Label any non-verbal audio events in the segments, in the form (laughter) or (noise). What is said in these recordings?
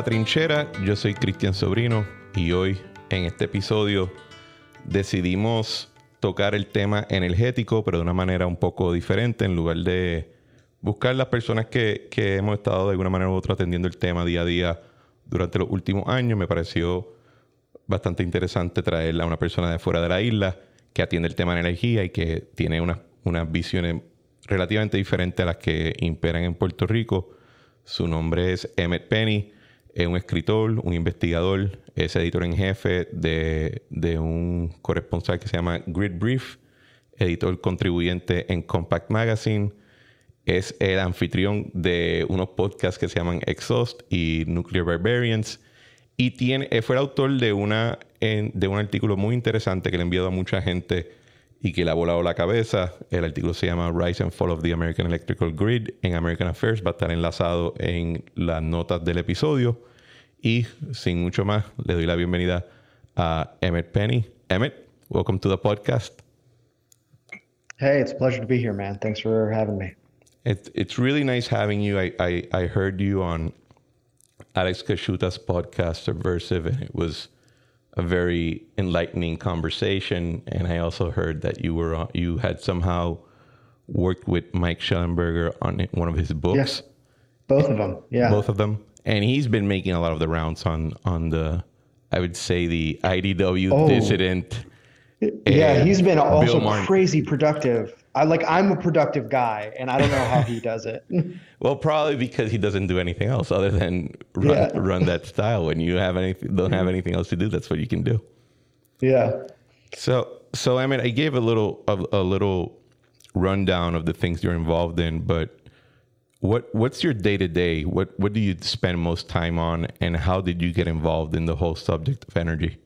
La Trinchera, yo soy Cristian Sobrino y hoy en este episodio decidimos tocar el tema energético, pero de una manera un poco diferente, en lugar de buscar las personas que, que hemos estado de alguna manera u otra atendiendo el tema día a día durante los últimos años, me pareció bastante interesante traerla a una persona de fuera de la isla que atiende el tema de energía y que tiene unas, unas visiones relativamente diferentes a las que imperan en Puerto Rico. Su nombre es Emmett Penny, es un escritor, un investigador, es editor en jefe de, de un corresponsal que se llama Grid Brief, editor contribuyente en Compact Magazine, es el anfitrión de unos podcasts que se llaman Exhaust y Nuclear Barbarians. Y tiene, fue el autor de, una, de un artículo muy interesante que le enviado a mucha gente y que le ha volado la cabeza. El artículo se llama Rise and Fall of the American Electrical Grid en American Affairs. Va a estar enlazado en las notas del episodio. Y sin mucho más, le doy la bienvenida a Emmett Penny. Emmett, welcome to the podcast. Hey, it's a pleasure to be here, man. Thanks for having me. It's it's really nice having you. I I, I heard you on Alex Kashuta's podcast Subversive, and it was a very enlightening conversation. And I also heard that you were uh, you had somehow worked with Mike Shellenberger on one of his books. Yes, both of them. Yeah, both of them. And he's been making a lot of the rounds on on the, I would say the IDW oh. dissident. Yeah, he's been also crazy productive I like I'm a productive guy, and I don't know how he does it. (laughs) well, probably because he doesn't do anything else other than run, yeah. run that style. When you have anything, don't have anything else to do, that's what you can do. Yeah. So, so I mean, I gave a little a, a little rundown of the things you're involved in, but what what's your day to day? What what do you spend most time on, and how did you get involved in the whole subject of energy?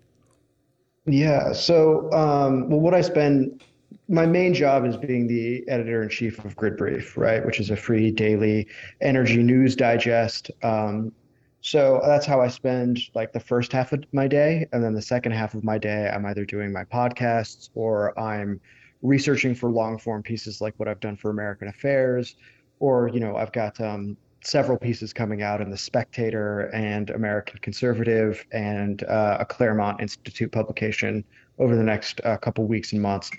Yeah. So, um, well, what I spend my main job is being the editor in chief of Grid Brief, right, which is a free daily energy news digest. Um, so that's how I spend like the first half of my day, and then the second half of my day, I'm either doing my podcasts or I'm researching for long form pieces like what I've done for American Affairs, or you know I've got um, several pieces coming out in the Spectator and American Conservative and uh, a Claremont Institute publication over the next uh, couple weeks and months.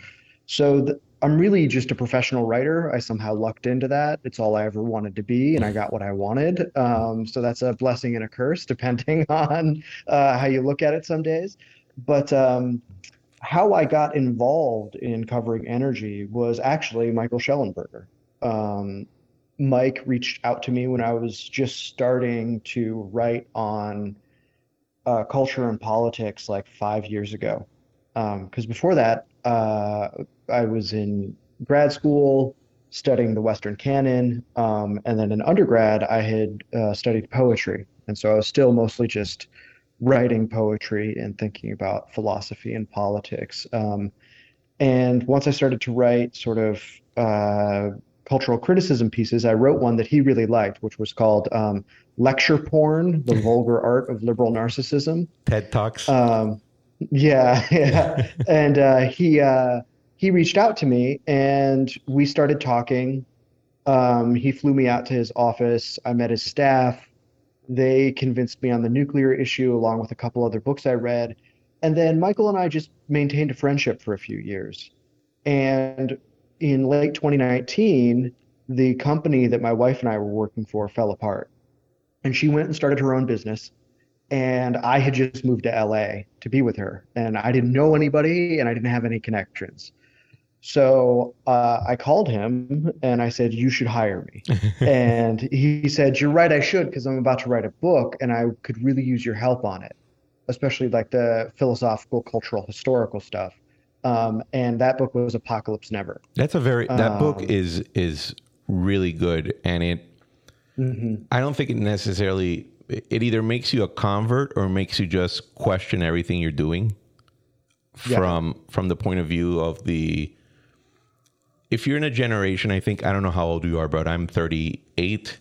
So the, I'm really just a professional writer. I somehow lucked into that. It's all I ever wanted to be, and I got what I wanted. Um, so that's a blessing and a curse, (laughs) depending on uh, how you look at it some days. But um, how I got involved in covering energy was actually Michael Shellenberger. Um, Mike reached out to me when I was just starting to write on uh, culture and politics like five years ago. Because um, before that, uh, I was in grad school studying the Western canon, um, and then in undergrad I had uh, studied poetry, and so I was still mostly just writing poetry and thinking about philosophy and politics. Um, and once I started to write sort of uh, cultural criticism pieces, I wrote one that he really liked, which was called um, "Lecture Porn: The (laughs) Vulgar Art of Liberal Narcissism." TED Talks. Um, yeah, (laughs) (laughs) yeah, and uh, he uh, he reached out to me and we started talking. Um, he flew me out to his office. I met his staff. They convinced me on the nuclear issue, along with a couple other books I read. And then Michael and I just maintained a friendship for a few years. And in late 2019, the company that my wife and I were working for fell apart. And she went and started her own business and I had just moved to LA to be with her, and I didn't know anybody, and I didn't have any connections. So uh, I called him and I said, "You should hire me." (laughs) and he said, "You're right, I should, because I'm about to write a book, and I could really use your help on it, especially like the philosophical, cultural, historical stuff." Um, and that book was Apocalypse Never. That's a very that um, book is is really good, and it. Mm-hmm. I don't think it necessarily it either makes you a convert or makes you just question everything you're doing from yeah. from the point of view of the if you're in a generation i think i don't know how old you are but i'm 38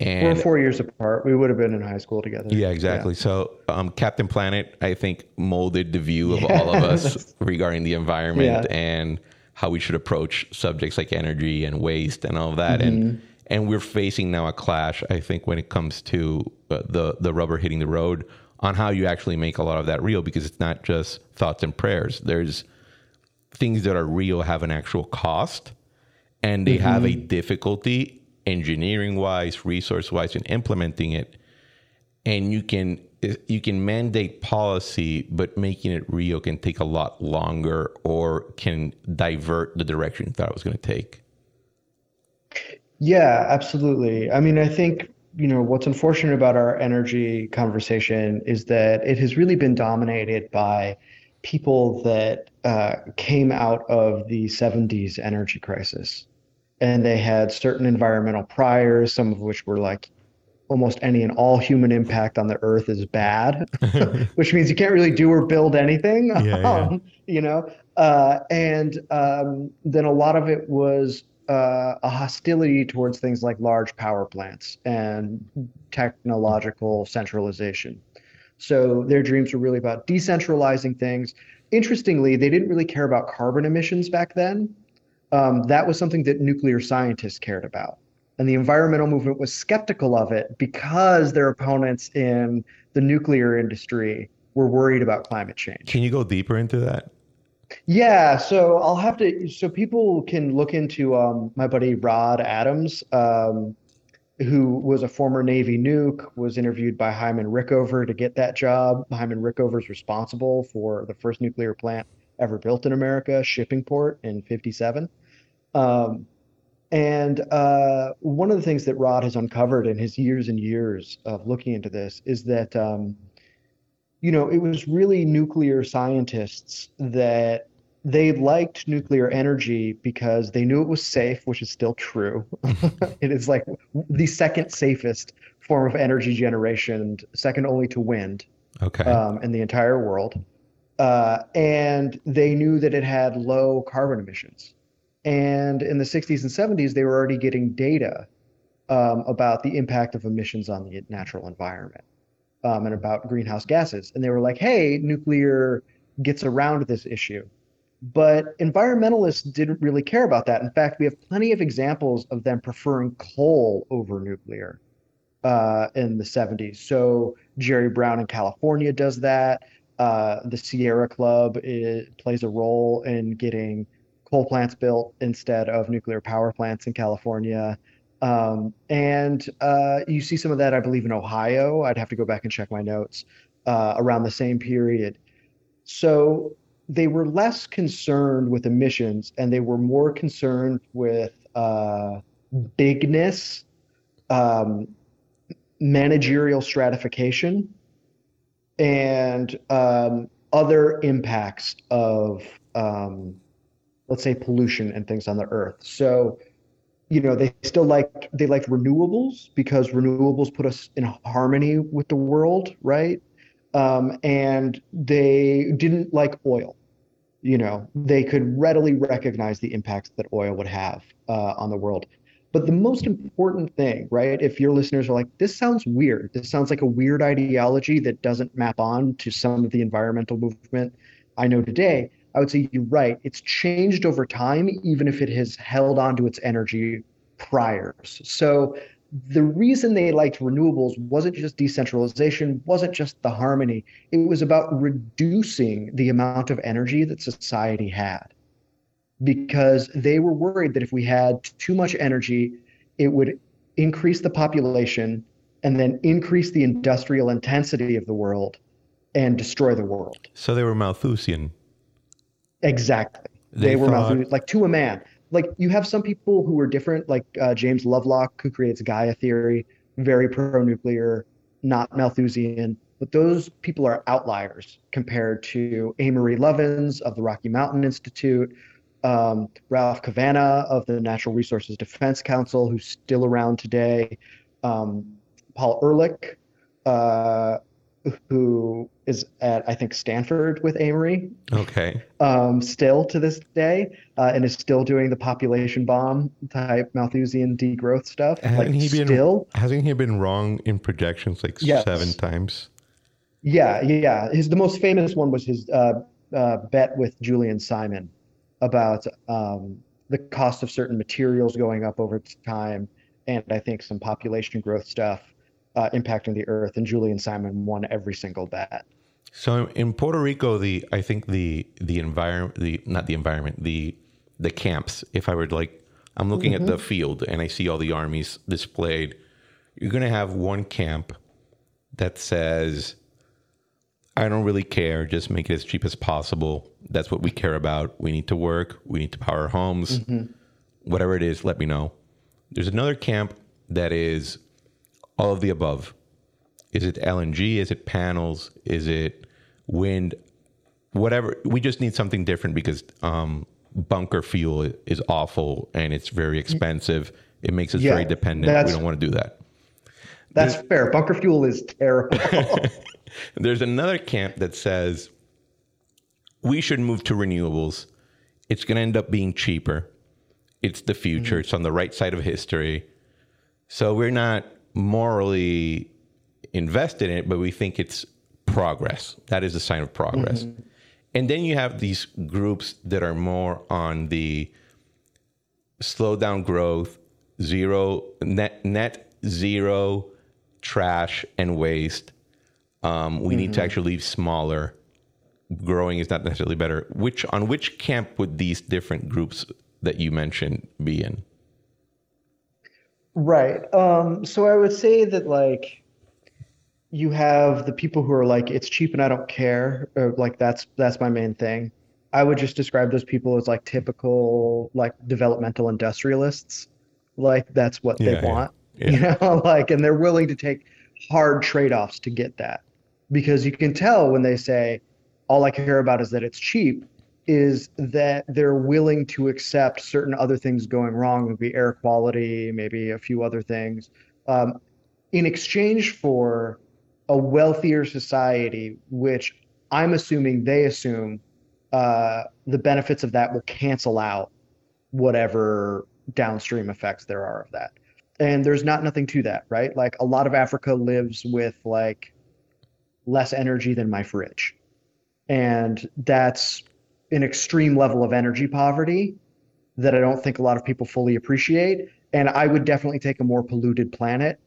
and we're four years apart we would have been in high school together yeah exactly yeah. so um, captain planet i think molded the view of yeah. all of us (laughs) regarding the environment and how we should approach subjects like energy and waste and all of that mm-hmm. and and we're facing now a clash. I think when it comes to uh, the the rubber hitting the road on how you actually make a lot of that real because it's not just thoughts and prayers. There's things that are real have an actual cost and they mm-hmm. have a mm-hmm. difficulty engineering wise, resource wise in implementing it. And you can you can mandate policy, but making it real can take a lot longer or can divert the direction you thought it was going to take. Yeah, absolutely. I mean, I think you know what's unfortunate about our energy conversation is that it has really been dominated by people that uh, came out of the 70s energy crisis and they had certain environmental priors some of which were like almost any and all human impact on the earth is bad (laughs) (laughs) which means you can't really do or build anything yeah, yeah. Um, (laughs) you know uh, and um, then a lot of it was uh, a hostility towards things like large power plants and technological centralization. So their dreams were really about decentralizing things. Interestingly, they didn't really care about carbon emissions back then. Um, that was something that nuclear scientists cared about. And the environmental movement was skeptical of it because their opponents in the nuclear industry were worried about climate change. Can you go deeper into that? Yeah, so I'll have to. So people can look into um, my buddy Rod Adams, um, who was a former Navy nuke, was interviewed by Hyman Rickover to get that job. Hyman Rickover is responsible for the first nuclear plant ever built in America, Shippingport in '57. Um, and uh, one of the things that Rod has uncovered in his years and years of looking into this is that um, you know, it was really nuclear scientists that they liked nuclear energy because they knew it was safe, which is still true. (laughs) it is like the second safest form of energy generation, second only to wind okay. um, in the entire world. Uh, and they knew that it had low carbon emissions. And in the 60s and 70s, they were already getting data um, about the impact of emissions on the natural environment um, and about greenhouse gases. And they were like, hey, nuclear gets around this issue. But environmentalists didn't really care about that. In fact, we have plenty of examples of them preferring coal over nuclear uh, in the 70s. So Jerry Brown in California does that. Uh, the Sierra Club is, plays a role in getting coal plants built instead of nuclear power plants in California. Um, and uh, you see some of that, I believe, in Ohio. I'd have to go back and check my notes uh, around the same period. So they were less concerned with emissions and they were more concerned with uh, bigness, um, managerial stratification, and um, other impacts of, um, let's say, pollution and things on the earth. So you know they still like they like renewables because renewables put us in harmony with the world right? Um, and they didn't like oil. You know they could readily recognize the impacts that oil would have uh, on the world. But the most important thing right if your listeners are like this sounds weird. This sounds like a weird ideology that doesn't map on to some of the environmental movement i know today I would say you're right. It's changed over time, even if it has held on to its energy priors. So the reason they liked renewables wasn't just decentralization, wasn't just the harmony. It was about reducing the amount of energy that society had. Because they were worried that if we had too much energy, it would increase the population and then increase the industrial intensity of the world and destroy the world. So they were Malthusian. Exactly. They, they were thought... like to a man. Like you have some people who are different, like uh, James Lovelock, who creates Gaia theory, very pro-nuclear, not Malthusian. But those people are outliers compared to Amory Lovins of the Rocky Mountain Institute, um, Ralph Cavanagh of the Natural Resources Defense Council, who's still around today, um, Paul Ehrlich, uh, who is at I think Stanford with Amory. Okay. Um, still to this day, uh, and is still doing the population bomb type Malthusian degrowth stuff. Hasn't like, he been still? Hasn't he been wrong in projections like yes. seven times? Yeah, yeah. His the most famous one was his uh, uh, bet with Julian Simon about um, the cost of certain materials going up over time, and I think some population growth stuff uh, impacting the earth, and Julian Simon won every single bet. So in Puerto Rico, the I think the the environment, the not the environment, the the camps. If I were to like, I'm looking mm-hmm. at the field and I see all the armies displayed. You're gonna have one camp that says, "I don't really care. Just make it as cheap as possible. That's what we care about. We need to work. We need to power homes. Mm-hmm. Whatever it is, let me know." There's another camp that is all of the above. Is it LNG? Is it panels? Is it wind? Whatever. We just need something different because um, bunker fuel is awful and it's very expensive. It makes us yeah, very dependent. We don't want to do that. That's There's, fair. Bunker fuel is terrible. (laughs) There's another camp that says we should move to renewables. It's going to end up being cheaper. It's the future. Mm-hmm. It's on the right side of history. So we're not morally invested in it, but we think it's progress. That is a sign of progress. Mm-hmm. And then you have these groups that are more on the slow down growth, zero net net zero trash and waste. Um, we mm-hmm. need to mm-hmm. actually leave smaller. Growing is not necessarily better. Which on which camp would these different groups that you mentioned be in? Right. Um, so I would say that like you have the people who are like it's cheap and I don't care. Or, like that's that's my main thing. I would just describe those people as like typical like developmental industrialists. Like that's what they yeah, want. (laughs) Yeah. You know, like and they're willing to take hard trade-offs to get that. Because you can tell when they say all I care about is that it's cheap is that they're willing to accept certain other things going wrong, maybe air quality, maybe a few other things, um, in exchange for a wealthier society, which I'm assuming they assume uh, the benefits of that will cancel out whatever downstream effects there are of that. And there's not nothing to that, right? Like a lot of Africa lives with like less energy than my fridge. And that's an extreme level of energy poverty that I don't think a lot of people fully appreciate. And I would definitely take a more polluted planet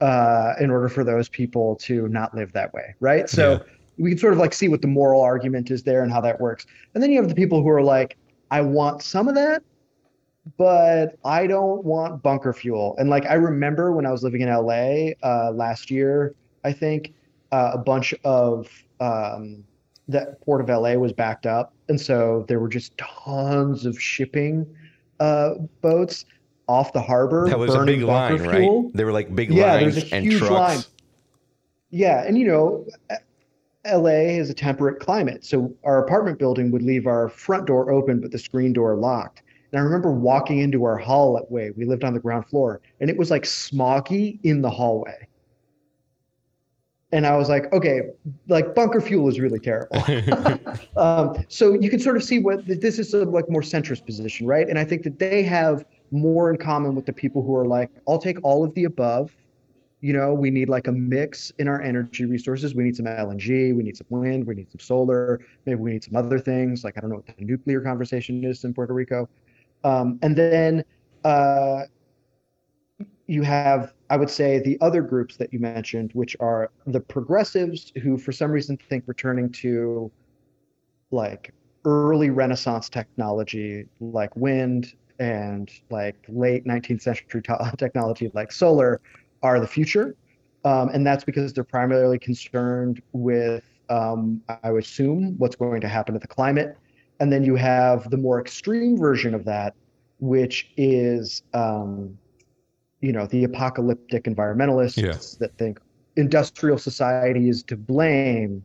uh, in order for those people to not live that way, right? So yeah. we can sort of like see what the moral argument is there and how that works. And then you have the people who are like, I want some of that, but I don't want bunker fuel. And like I remember when I was living in LA uh, last year, I think uh, a bunch of um, that port of LA was backed up, and so there were just tons of shipping uh, boats off the harbor. That was a big line, fuel. right? They were like big yeah, lines there's a and trucks. Line. Yeah, and you know, LA is a temperate climate, so our apartment building would leave our front door open, but the screen door locked. And I remember walking into our hallway. We lived on the ground floor, and it was like smoggy in the hallway and I was like, okay, like bunker fuel is really terrible. (laughs) (laughs) um, so you can sort of see what this is a like more centrist position, right? And I think that they have more in common with the people who are like, I'll take all of the above. You know, we need like a mix in our energy resources. We need some LNG, we need some wind, we need some solar, maybe we need some other things. Like I don't know what the nuclear conversation is in Puerto Rico. Um, and then uh, you have, I would say, the other groups that you mentioned, which are the progressives who, for some reason, think returning to like early Renaissance technology, like wind and like late 19th century (laughs) technology, like solar, are the future. Um, and that's because they're primarily concerned with, um, I would assume, what's going to happen to the climate. And then you have the more extreme version of that, which is um, you know the apocalyptic environmentalists yeah. that think industrial society is to blame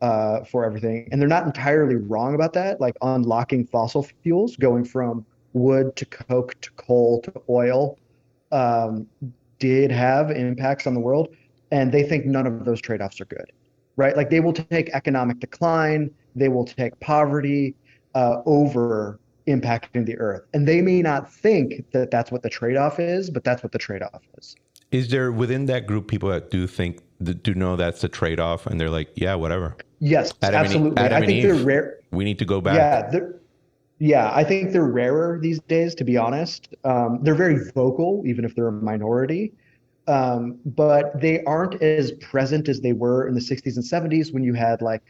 uh, for everything, and they're not entirely wrong about that. Like unlocking fossil fuels, going from wood to coke to coal to oil, um, did have impacts on the world, and they think none of those trade-offs are good, right? Like they will take economic decline, they will take poverty uh, over impacting the earth. And they may not think that that's what the trade off is, but that's what the trade off is. Is there within that group people that do think, that do know that's the trade off and they're like, yeah, whatever? Yes, Adam absolutely. I think they're rare. We need to go back. Yeah. Yeah, I think they're rarer these days, to be honest. Um, they're very vocal, even if they're a minority. Um, but they aren't as present as they were in the 60s and 70s when you had like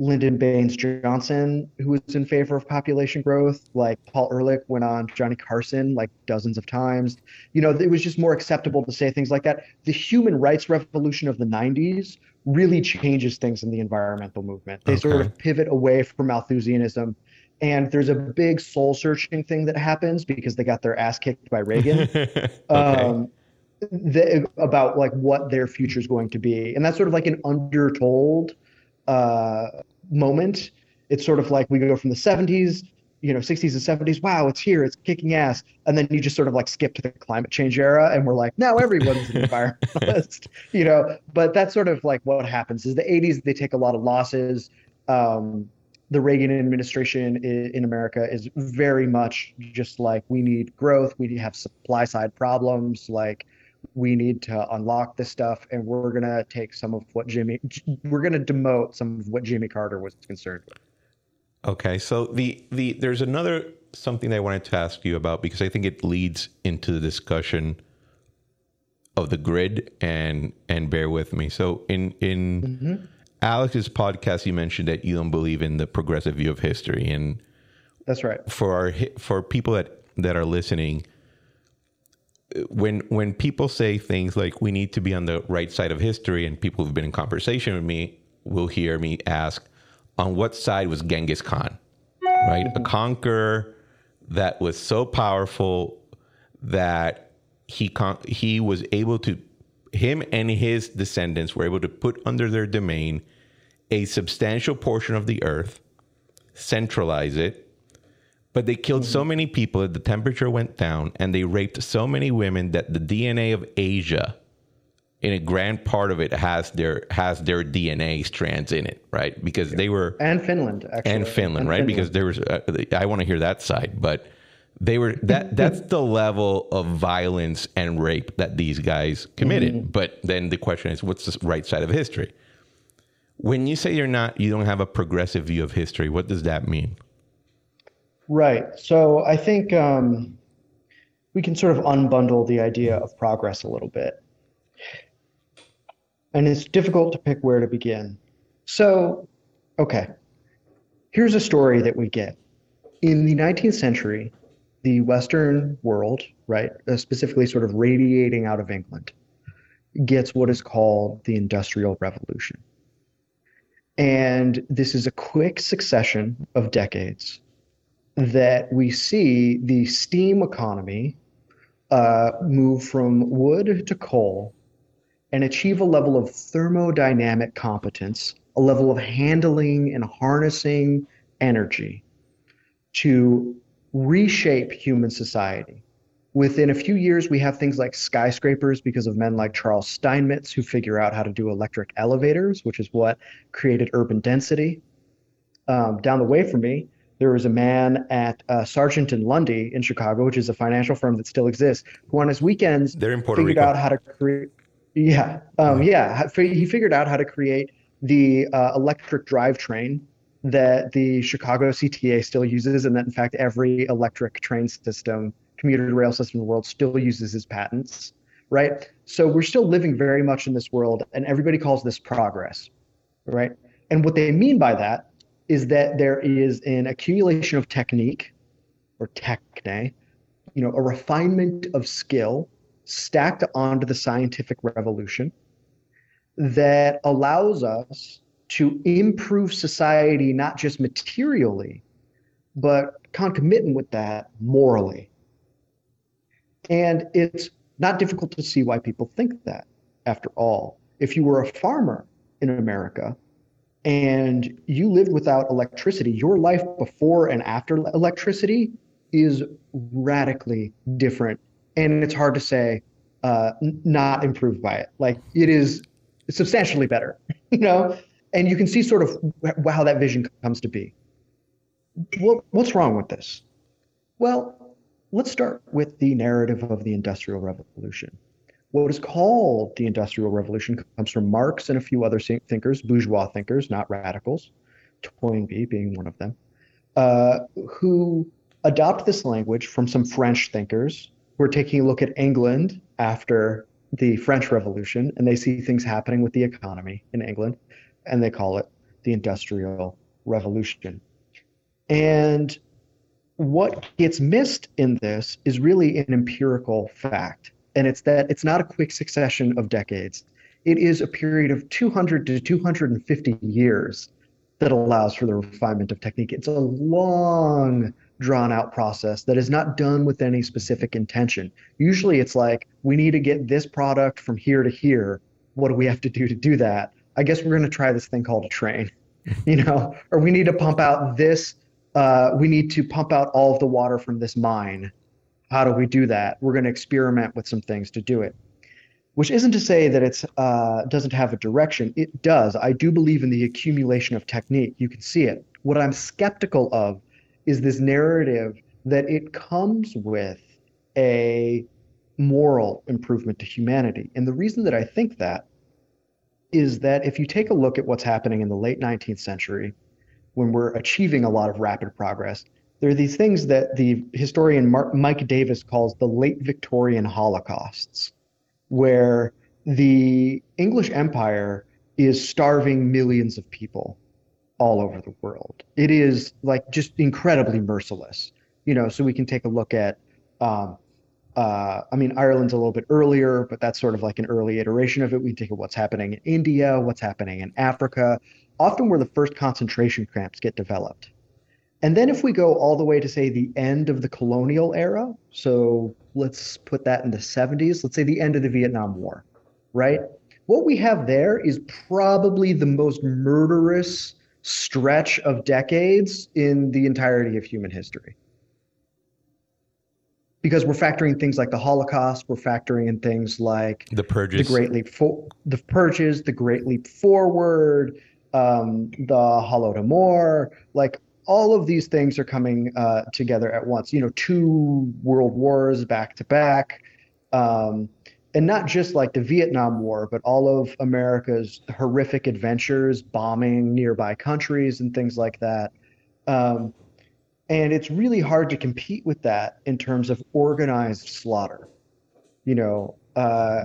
Lyndon Baines Johnson, who was in favor of population growth, like Paul Ehrlich went on Johnny Carson like dozens of times. You know, it was just more acceptable to say things like that. The human rights revolution of the 90s really changes things in the environmental movement. They okay. sort of pivot away from Malthusianism. And there's a big soul searching thing that happens because they got their ass kicked by Reagan. (laughs) okay. um, the, about like what their future is going to be. And that's sort of like an undertold uh, moment. It's sort of like we go from the 70s, you know, 60s and 70s. Wow, it's here, it's kicking ass, and then you just sort of like skip to the climate change era, and we're like, now everyone's an environmentalist, (laughs) you know. But that's sort of like what happens. Is the 80s they take a lot of losses. Um, the Reagan administration in, America is very much just like we need growth, we have supply side problems, like we need to unlock this stuff and we're going to take some of what Jimmy we're going to demote some of what Jimmy Carter was concerned with. Okay, so the the there's another something that I wanted to ask you about because I think it leads into the discussion of the grid and and bear with me. So in in mm-hmm. Alex's podcast you mentioned that you don't believe in the progressive view of history and That's right. For our for people that that are listening, when when people say things like we need to be on the right side of history and people who've been in conversation with me will hear me ask on what side was Genghis Khan? Right? A conqueror that was so powerful that he con- he was able to him and his descendants were able to put under their domain a substantial portion of the earth centralize it but they killed mm-hmm. so many people that the temperature went down, and they raped so many women that the DNA of Asia, in a grand part of it, has their has their DNA strands in it, right? Because they were and Finland actually and Finland, and right? Finland. Because there was uh, I want to hear that side, but they were that (laughs) that's the level of violence and rape that these guys committed. Mm-hmm. But then the question is, what's the right side of history? When you say you're not, you don't have a progressive view of history. What does that mean? Right. So I think um, we can sort of unbundle the idea of progress a little bit. And it's difficult to pick where to begin. So, okay, here's a story that we get. In the 19th century, the Western world, right, uh, specifically sort of radiating out of England, gets what is called the Industrial Revolution. And this is a quick succession of decades that we see the steam economy uh, move from wood to coal and achieve a level of thermodynamic competence, a level of handling and harnessing energy to reshape human society. Within a few years, we have things like skyscrapers because of men like Charles Steinmetz, who figure out how to do electric elevators, which is what created urban density. Um, down the way from me, there was a man at uh, Sargent and Lundy in Chicago, which is a financial firm that still exists, who on his weekends They're in Puerto figured Rico. out how to create. Yeah, um, yeah. He figured out how to create the uh, electric drivetrain that the Chicago CTA still uses, and that in fact every electric train system, commuter rail system in the world still uses his patents. Right. So we're still living very much in this world, and everybody calls this progress. Right. And what they mean by that is that there is an accumulation of technique or techne, you know, a refinement of skill stacked onto the scientific revolution that allows us to improve society not just materially, but concomitant with that morally. And it's not difficult to see why people think that, after all. If you were a farmer in America, and you lived without electricity, your life before and after electricity is radically different. And it's hard to say uh, not improved by it. Like it is substantially better, (laughs) you know? And you can see sort of how that vision comes to be. What, what's wrong with this? Well, let's start with the narrative of the Industrial Revolution. What is called the Industrial Revolution comes from Marx and a few other thinkers, bourgeois thinkers, not radicals, Toynbee being one of them, uh, who adopt this language from some French thinkers who are taking a look at England after the French Revolution and they see things happening with the economy in England and they call it the Industrial Revolution. And what gets missed in this is really an empirical fact. And it's that it's not a quick succession of decades. It is a period of 200 to 250 years that allows for the refinement of technique. It's a long, drawn out process that is not done with any specific intention. Usually it's like, we need to get this product from here to here. What do we have to do to do that? I guess we're going to try this thing called a train, (laughs) you know, or we need to pump out this, uh, we need to pump out all of the water from this mine. How do we do that? We're going to experiment with some things to do it which isn't to say that it uh, doesn't have a direction. It does. I do believe in the accumulation of technique. You can see it. What I'm skeptical of is this narrative that it comes with a moral improvement to humanity. And the reason that I think that is that if you take a look at what's happening in the late 19th century, when we're achieving a lot of rapid progress, there are these things that the historian Mark, Mike Davis calls the late Victorian holocausts where the English Empire is starving millions of people all over the world. It is like just incredibly merciless. You know, so we can take a look at, um, uh, I mean, Ireland's a little bit earlier, but that's sort of like an early iteration of it. We can take a what's happening in India, what's happening in Africa, often where the first concentration camps get developed. And then if we go all the way to say the end of the colonial era, so let's put that in the 70s, let's say the end of the Vietnam War, right? What we have there is probably the most murderous stretch of decades in the entirety of human history. Because we're factoring things like the Holocaust, we're factoring in things like the purges, the Great Leap, for, the purges, the Great Leap Forward, um, the Holodomor, like all of these things are coming uh, together at once. You know, two world wars back to back, um, and not just like the Vietnam War, but all of America's horrific adventures, bombing nearby countries and things like that. Um, and it's really hard to compete with that in terms of organized slaughter. You know, uh,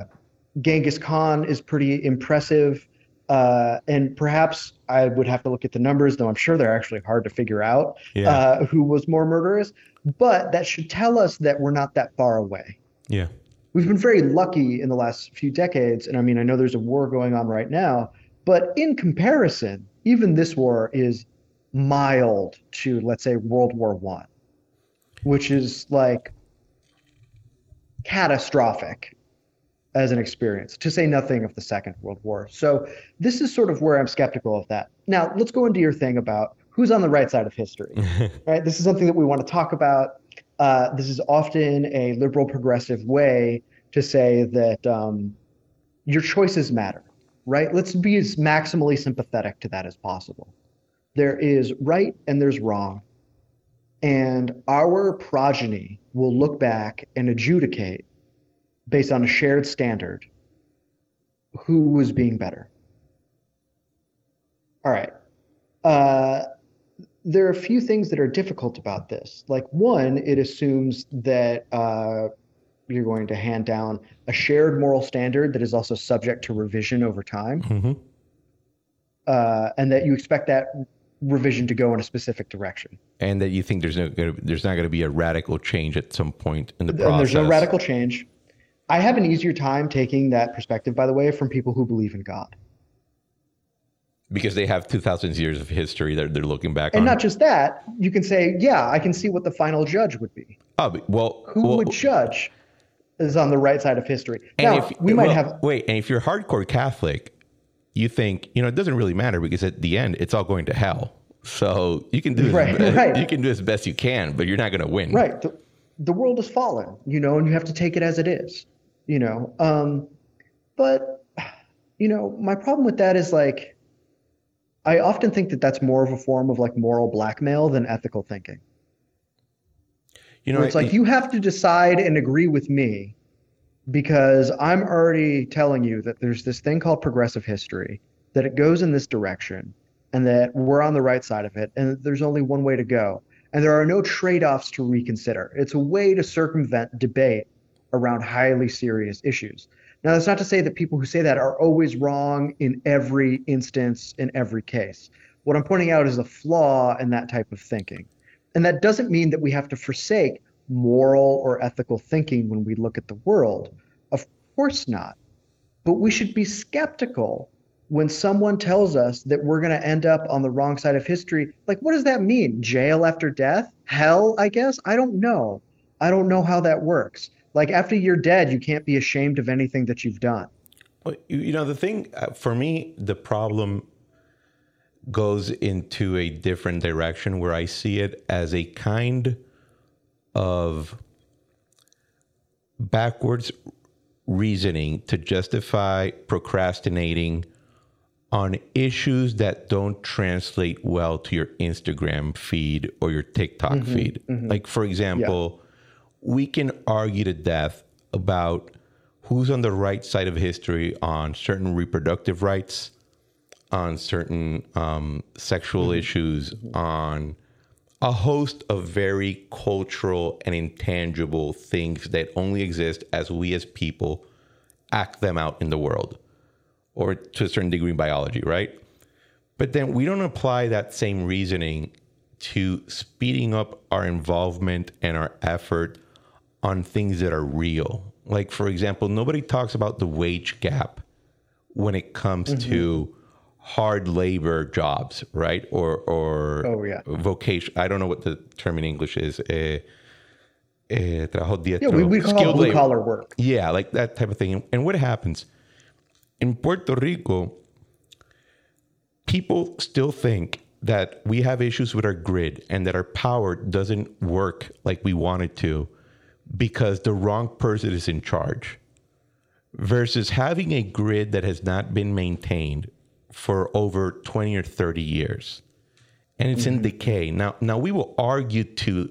Genghis Khan is pretty impressive uh, and perhaps I would have to look at the numbers, though I'm sure they're actually hard to figure out yeah. uh, who was more murderous. But that should tell us that we're not that far away. Yeah. We've been very lucky in the last few decades. And I mean, I know there's a war going on right now, but in comparison, even this war is mild to, let's say, World War One, which is like catastrophic as an experience, to say nothing of the Second World War. So this is sort of where I'm skeptical of that. Now, let's go into your thing about who's on the right side of history. (laughs) right? This is something that we want to talk about. Uh, this is often a liberal progressive way to say that um, your choices matter, right? Let's be as maximally sympathetic to that as possible. There is right and there's wrong. And our progeny will look back and adjudicate based on a shared standard who was being better. All right. Uh, there are a few things that are difficult about this. Like, one, it assumes that uh, you're going to hand down a shared moral standard that is also subject to revision over time. Mm-hmm. Uh, and that you expect that revision to go in a specific direction. And that you think there's no there's not going to be a radical change at some point in the process. And there's no radical change. I have an easier time taking that perspective, by the way, from people who believe in God. Because they have 2,000 years of history that they're looking back and on. not just that, you can say, yeah, I can see what the final judge would be. Oh, well. Who well, would judge is on the right side of history. now, if, we might well, have. Wait, and if you're hardcore Catholic, you think, you know, it doesn't really matter because at the end, it's all going to hell. So you can do right, as, right. you can do as best you can, but you're not going to win. Right. The, the world is fallen, you know, and you have to take it as it is you know. Um, but you know, my problem with that is like, I often think that that's more of a form of like moral blackmail than ethical thinking. You know, it's like you have to decide and agree with me because I'm already telling you that there's this thing called progressive history, that it goes in this direction, and that we're on the right side of it, and there's only one way to go. And there are no trade offs to reconsider. It's a way to circumvent debate around highly serious issues. Now, that's not to say that people who say that are always wrong in every instance, in every case. What I'm pointing out is a flaw in that type of thinking. And that doesn't mean that we have to forsake moral or ethical thinking when we look at the world. Of course not. But we should be skeptical when someone tells us that we're going to end up on the wrong side of history. Like, what does that mean? Jail after death? Hell, I guess? I don't know. I don't know how that works. Like, after you're dead, you can't be ashamed of anything that you've done. Well, you know, the thing uh, for me, the problem goes into a different direction where I see it as a kind of backwards reasoning to justify procrastinating on issues that don't translate well to your Instagram feed or your TikTok mm-hmm, feed. Mm-hmm. Like, for example. We can argue to death about who's on the right side of history on certain reproductive rights, on certain um, sexual mm-hmm. issues, on a host of very cultural and intangible things that only exist as we as people act them out in the world or to a certain degree in biology, right? But then we don't apply that same reasoning to speeding up our involvement and our effort on things that are real. Like, for example, nobody talks about the wage gap when it comes mm-hmm. to hard labor jobs, right? Or or oh, yeah. vocation. I don't know what the term in English is. Eh, eh, trabajo yeah, we, we call it blue collar work. Yeah, like that type of thing. And what happens in Puerto Rico? People still think that we have issues with our grid and that our power doesn't work like we want it to because the wrong person is in charge versus having a grid that has not been maintained for over 20 or 30 years and it's mm-hmm. in decay now now we will argue to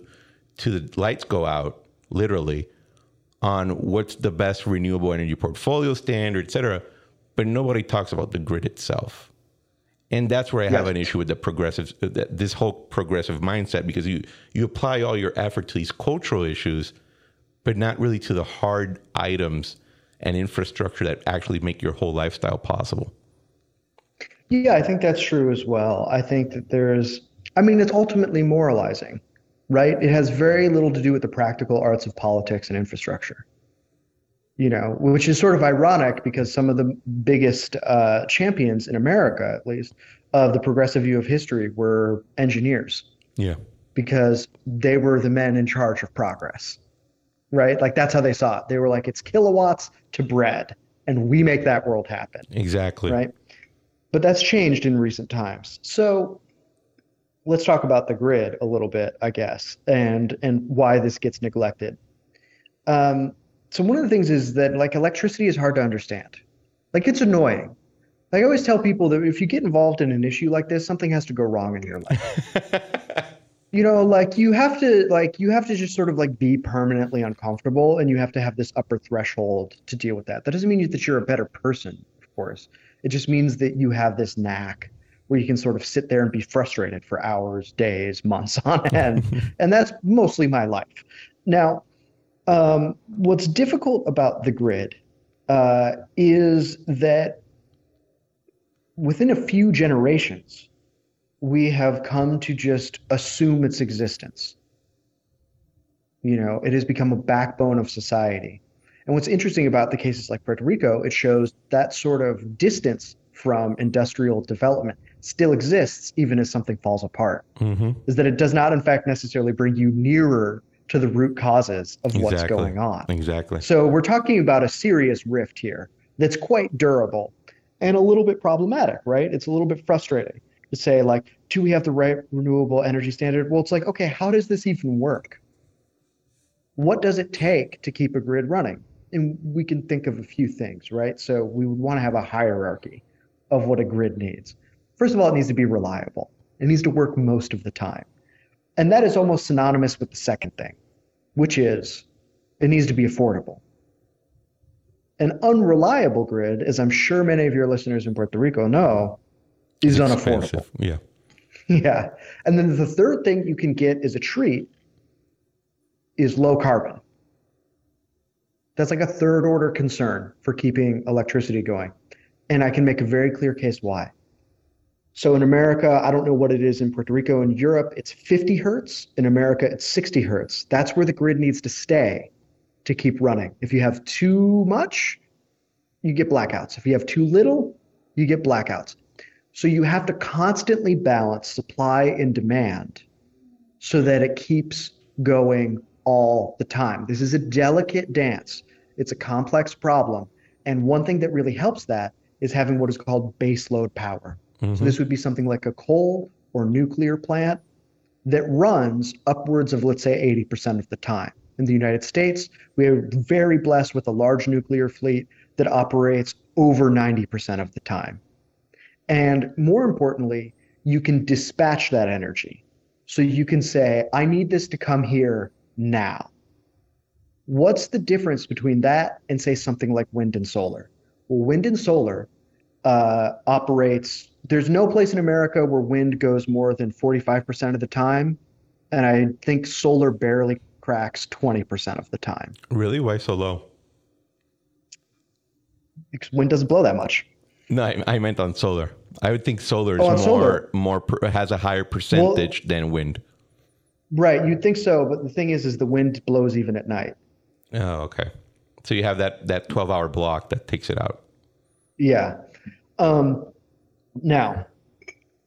to the lights go out literally on what's the best renewable energy portfolio standard et cetera but nobody talks about the grid itself and that's where I yes. have an issue with the progressive this whole progressive mindset because you you apply all your effort to these cultural issues but not really to the hard items and infrastructure that actually make your whole lifestyle possible yeah, I think that's true as well. I think that there's, I mean, it's ultimately moralizing, right? It has very little to do with the practical arts of politics and infrastructure. You know, which is sort of ironic because some of the biggest uh, champions in America, at least, of the progressive view of history were engineers. Yeah. Because they were the men in charge of progress, right? Like that's how they saw it. They were like, it's kilowatts to bread, and we make that world happen. Exactly. Right but that's changed in recent times. So let's talk about the grid a little bit, I guess, and and why this gets neglected. Um, so one of the things is that like electricity is hard to understand. Like it's annoying. Like I always tell people that if you get involved in an issue like this, something has to go wrong in your life. (laughs) you know, like you have to like you have to just sort of like be permanently uncomfortable and you have to have this upper threshold to deal with that. That doesn't mean that you're a better person, of course. It just means that you have this knack where you can sort of sit there and be frustrated for hours, days, months on (laughs) end. and that's mostly my life. Now, um, what's difficult about the grid uh, is that within a few generations, we have come to just assume its existence. You know, it has become a backbone of society. And what's interesting about the cases like Puerto Rico, it shows that sort of distance from industrial development still exists even as something falls apart. Mm-hmm. Is that it does not, in fact, necessarily bring you nearer to the root causes of exactly. what's going on. Exactly. So we're talking about a serious rift here that's quite durable and a little bit problematic, right? It's a little bit frustrating to say, like, do we have the right renewable energy standard? Well, it's like, okay, how does this even work? What does it take to keep a grid running? and we can think of a few things, right? So we would want to have a hierarchy of what a grid needs. First of all, it needs to be reliable. It needs to work most of the time. And that is almost synonymous with the second thing, which is it needs to be affordable. An unreliable grid, as I'm sure many of your listeners in Puerto Rico know, is it's unaffordable. Yeah. Yeah. And then the third thing you can get as a treat is low carbon That's like a third order concern for keeping electricity going. And I can make a very clear case why. So in America, I don't know what it is in Puerto Rico. In Europe, it's 50 hertz. In America, it's 60 hertz. That's where the grid needs to stay to keep running. If you have too much, you get blackouts. If you have too little, you get blackouts. So you have to constantly balance supply and demand so that it keeps going all the time. This is a delicate dance. It's a complex problem. And one thing that really helps that is having what is called baseload power. Mm-hmm. So this would be something like a coal or nuclear plant that runs upwards of, let's say, 80% of the time. In the United States, we are very blessed with a large nuclear fleet that operates over 90% of the time. And more importantly, you can dispatch that energy. So you can say, I need this to come here now. What's the difference between that and, say, something like wind and solar? Well, wind and solar uh, operates, there's no place in America where wind goes more than 45% of the time. And I think solar barely cracks 20% of the time. Really? Why so low? Because wind doesn't blow that much. No, I, I meant on solar. I would think solar is oh, more solar. more has a higher percentage well, than wind. Right, you'd think so, but the thing is, is the wind blows even at night. Oh, okay. So you have that that twelve hour block that takes it out. Yeah. Um, now,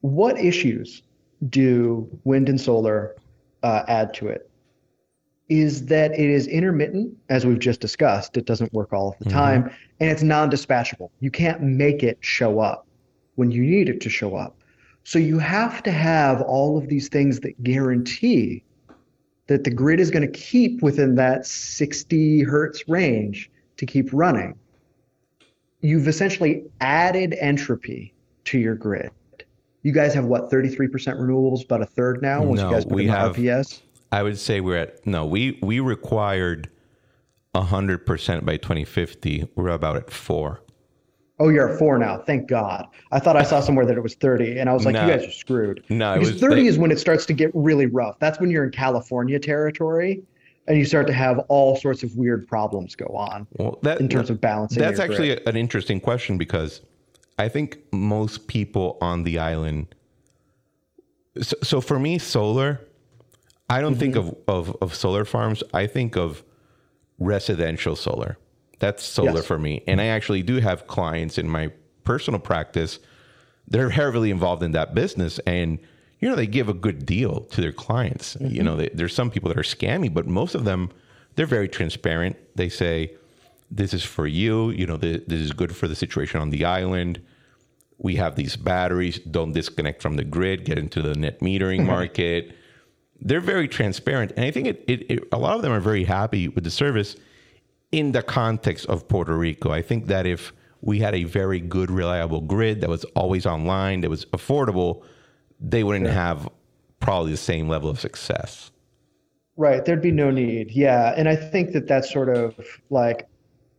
what issues do wind and solar uh, add to it? Is that it is intermittent, as we've just discussed. It doesn't work all of the mm-hmm. time, and it's non-dispatchable. You can't make it show up when you need it to show up. So you have to have all of these things that guarantee that the grid is going to keep within that 60 hertz range to keep running. You've essentially added entropy to your grid. You guys have what 33% renewables, about a third now. Once no, you guys put we have RPS, I would say we're at no. We we required 100% by 2050. We're about at four. Oh, you're at four now. Thank God. I thought I saw somewhere that it was 30, and I was like, no, you guys are screwed. No, because 30 they, is when it starts to get really rough. That's when you're in California territory, and you start to have all sorts of weird problems go on well, that, in terms of balancing. That's actually grid. an interesting question because I think most people on the island. So, so for me, solar. I don't mm-hmm. think of, of of solar farms. I think of residential solar. That's solar yes. for me. And I actually do have clients in my personal practice that are heavily involved in that business. And, you know, they give a good deal to their clients. Mm-hmm. You know, they, there's some people that are scammy, but most of them, they're very transparent. They say, this is for you. You know, this, this is good for the situation on the island. We have these batteries. Don't disconnect from the grid. Get into the net metering mm-hmm. market. They're very transparent. And I think it, it, it, a lot of them are very happy with the service in the context of Puerto Rico. I think that if we had a very good, reliable grid that was always online, that was affordable, they wouldn't have probably the same level of success. Right. There'd be no need. Yeah. And I think that that's sort of like,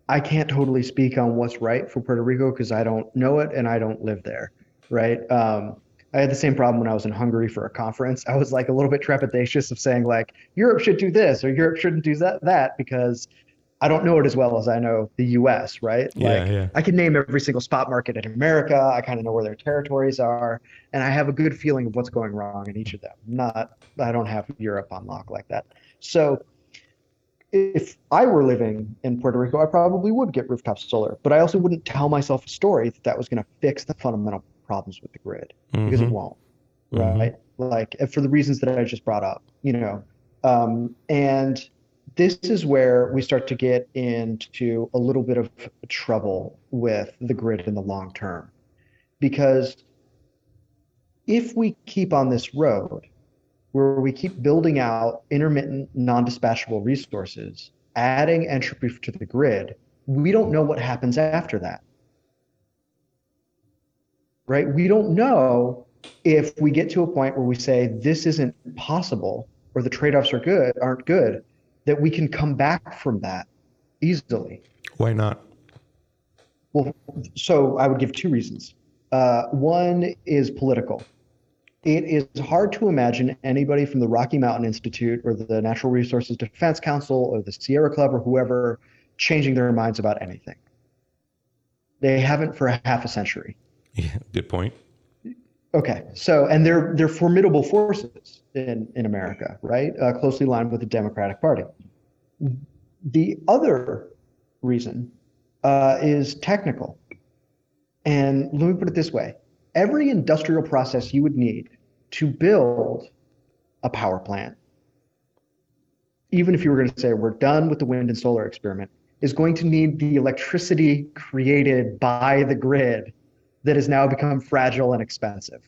I can't totally speak on what's right for Puerto Rico because I don't know it and I don't live there. Right. Um, I had the same problem when I was in Hungary for a conference. I was like a little bit trepidatious of saying like Europe should do this or Europe shouldn't do that that because I don't know it as well as I know the U.S. Right? Yeah, like yeah. I can name every single spot market in America. I kind of know where their territories are, and I have a good feeling of what's going wrong in each of them. Not, I don't have Europe on lock like that. So, if I were living in Puerto Rico, I probably would get rooftop solar, but I also wouldn't tell myself a story that that was going to fix the fundamental problems with the grid mm-hmm. because it won't. Mm-hmm. Right? Like for the reasons that I just brought up, you know, um, and this is where we start to get into a little bit of trouble with the grid in the long term. Because if we keep on this road where we keep building out intermittent, non dispatchable resources, adding entropy to the grid, we don't know what happens after that. Right? We don't know if we get to a point where we say this isn't possible or the trade-offs are good aren't good that we can come back from that easily. Why not? Well, so I would give two reasons. Uh, one is political. It is hard to imagine anybody from the Rocky Mountain Institute or the Natural Resources Defense Council or the Sierra Club or whoever changing their minds about anything. They haven't for half a century. Yeah, (laughs) good point. Okay, so and they're they're formidable forces in in America, right? Uh, closely aligned with the Democratic Party. The other reason uh, is technical, and let me put it this way: every industrial process you would need to build a power plant, even if you were going to say we're done with the wind and solar experiment, is going to need the electricity created by the grid that has now become fragile and expensive.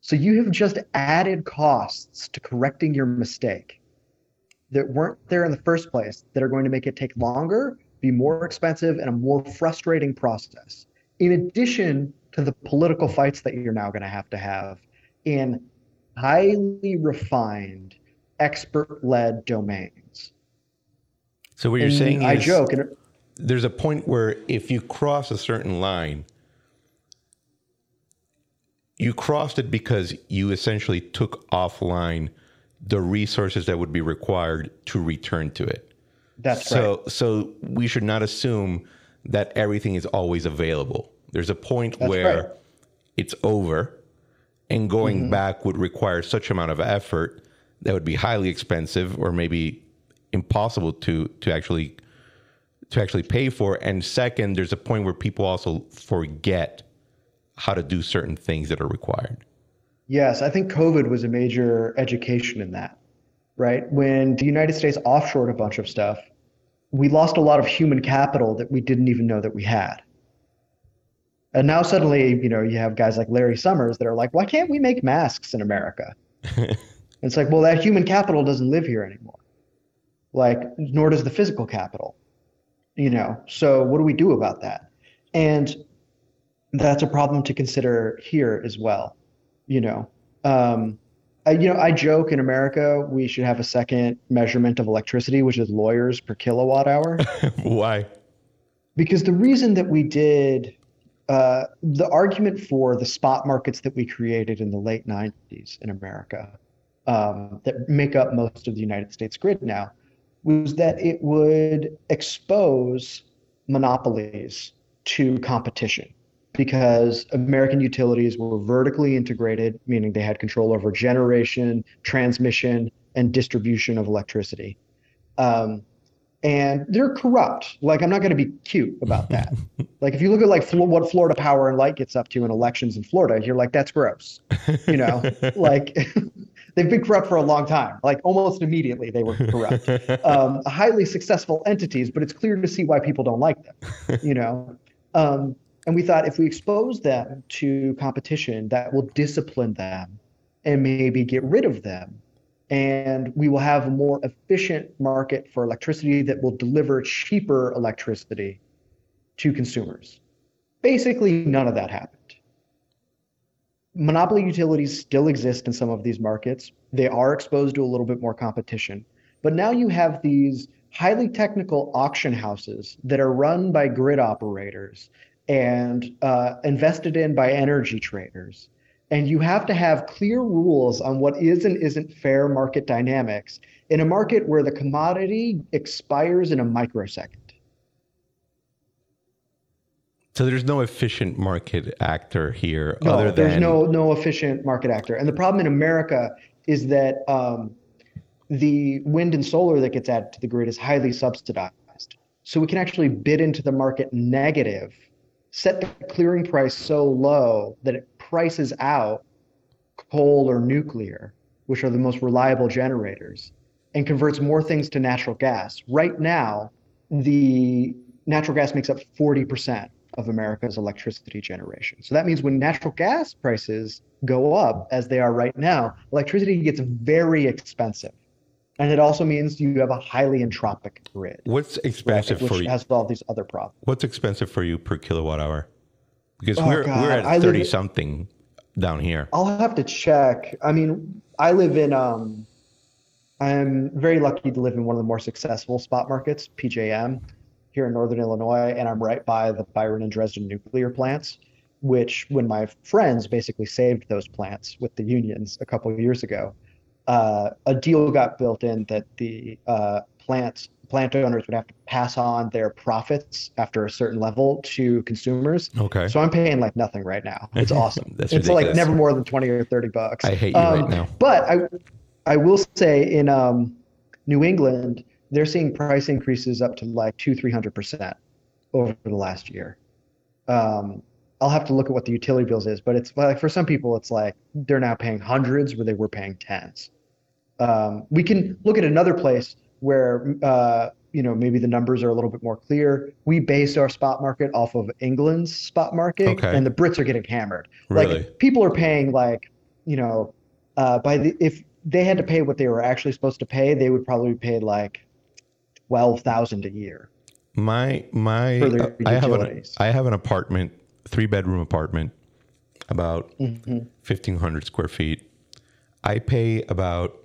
So you have just added costs to correcting your mistake that weren't there in the first place that are going to make it take longer, be more expensive, and a more frustrating process. In addition to the political fights that you're now going to have to have in highly refined, expert led domains. So what you're And saying I is joke, and there's a point where if you cross a certain line, you crossed it because you essentially took offline the resources that would be required to return to it. that's so right. so we should not assume that everything is always available. There's a point That's where right. Mm-hmm. it's over and going back would require such amount of effort that would be highly expensive or maybe impossible to to actually to actually pay for. And second, there's a point where people also forget how to do certain things that are required. Yes, I think COVID was a major education in that, right? When the United States offshored a bunch of stuff, we lost a lot of human capital that we didn't even know that we had. And now suddenly, you know, you have guys like Larry Summers that are like, why can't we make masks in America? (laughs) it's like, well, that human capital doesn't live here anymore. Like, nor does the physical capital, you know? So what do we do about that? And that's a problem to consider here as well you know. Um, I, you know i joke in america we should have a second measurement of electricity which is lawyers per kilowatt hour. (laughs) Why? because the reason that we did uh, the argument for the spot markets that we created in the late 90s in america um, that make up most of the united states grid now was that it would expose monopolies to competition because American utilities were vertically integrated, meaning they had control over generation, transmission, and distribution of electricity. Um, and they're corrupt. Like I'm not going to be cute about (laughs) that. like if you look at like Flo- what Florida Power and Light gets up to in elections in Florida, you're like, that's gross. You know, (laughs) like (laughs) they've been corrupt for a long time. Like almost immediately they were corrupt. Um, highly successful entities, but it's clear to see why people don't like them. You know. Um, and we thought if we expose them to competition, that will discipline them and maybe get rid of them. And we will have a more efficient market for electricity that will deliver cheaper electricity to consumers. Basically, none of that happened. Monopoly utilities still exist in some of these markets. They are exposed to a little bit more competition. But now you have these highly technical auction houses that are run by grid operators and uh, invested in by energy traders. And you have to have clear rules on what is and isn't fair market dynamics in a market where the commodity expires in a microsecond. So there's no efficient market actor here No, other there's than no no efficient market actor. And the problem in America is that um, the wind and solar that gets added to the grid is highly subsidized. So we can actually bid into the market negative, set the clearing price so low that it prices out coal or nuclear, which are the most reliable generators, and converts more things to natural gas. Right now, the natural gas makes up 40% of America's electricity generation. So that means when natural gas prices go up, as they are right now, electricity gets very expensive. And it also means you have a highly entropic grid, what's right, expensive which for you? has all these other problems. What's expensive for you per kilowatt hour? Because Oh, we're God, we're at thirty something down here. I'll have to check. I mean, I live in um I'm very lucky to live in one of the more successful spot markets, PJM, here in Northern Illinois, and I'm right by the Byron and Dresden nuclear plants, which when my friends basically saved those plants with the unions a couple of years ago, uh, a deal got built in that the uh, plants plant owners would have to pass on their profits after a certain level to consumers. Okay. So I'm paying like nothing right now. (laughs) It's awesome. It's ridiculous. like never more than 20 or 30 bucks. I hate you right Um, now. But I, I will say in um, New England, they're seeing price increases up to like two, 300% over the last year. Um, I'll have to look at what the utility bills is, but it's like for some people, it's like they're now paying hundreds where they were paying tens. Um, we can look at another place where uh, you know maybe the numbers are a little bit more clear. We base our spot market off of England's spot market, Okay. and the Brits are getting hammered. Really? Like people are paying like you know uh, by the if they had to pay what they were actually supposed to pay, they would probably pay like twelve thousand a year. My my uh, I have an. I have an apartment, three bedroom apartment, about Mm-hmm. hundred square feet. I pay about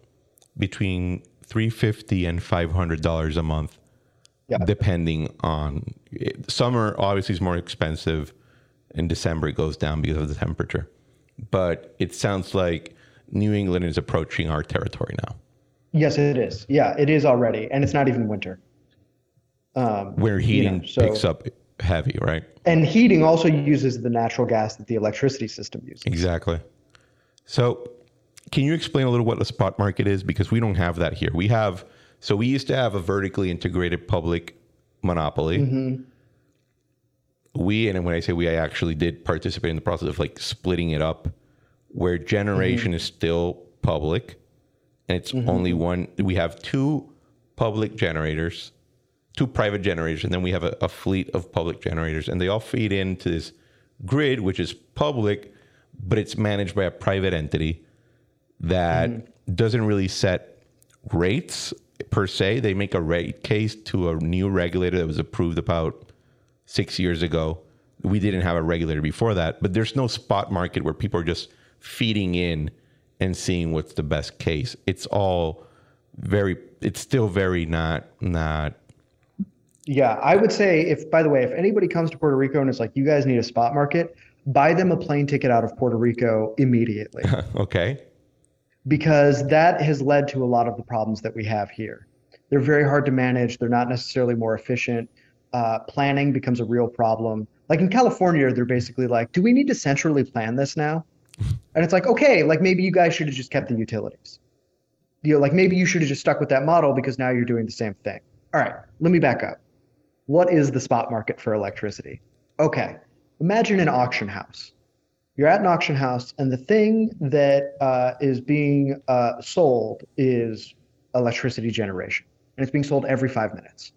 between three fifty and five hundred dollars a month, Yeah. depending on summer. Obviously, is more expensive. In December, it goes down because of the temperature. But it sounds like New England is approaching our territory now, Yes, it is. Yeah, it is already, and it's not even winter. Um, where heating so- picks up heavy, right? and heating also uses the natural gas that the electricity system uses. Exactly. So, can you explain a little what the spot market is? Because we don't have that here. We have, so we used to have a vertically integrated public monopoly. We, and when I say we, I actually did participate in the process of like splitting it up, where generation is still public and it's only one. We have two public generators, two private generators, and then we have a, a fleet of public generators, and they all feed into this grid, which is public, but it's managed by a private entity that mm-hmm. doesn't really set rates per se. They make a rate case to a new regulator that was approved about six years ago. We didn't have a regulator before that, but there's no spot market where people are just feeding in and seeing what's the best case. It's all very. It's still very not not. Yeah, I would say if, by the way, if anybody comes to Puerto Rico and is like, you guys need a spot market, buy them a plane ticket out of Puerto Rico immediately (laughs) okay. Because that has led to a lot of the problems that we have here. They're very hard to manage. They're not necessarily more efficient. Uh, planning becomes a real problem. Like in California, they're basically like, do we need to centrally plan this now? And it's like, okay, like maybe you guys should have just kept the utilities. You know, like maybe you should have just stuck with that model because now you're doing the same thing. All right, let me back up. What is the spot market for electricity? Okay, imagine an auction house. You're at an auction house, and the thing that uh, is being uh, sold is electricity generation, and it's being sold every five minutes.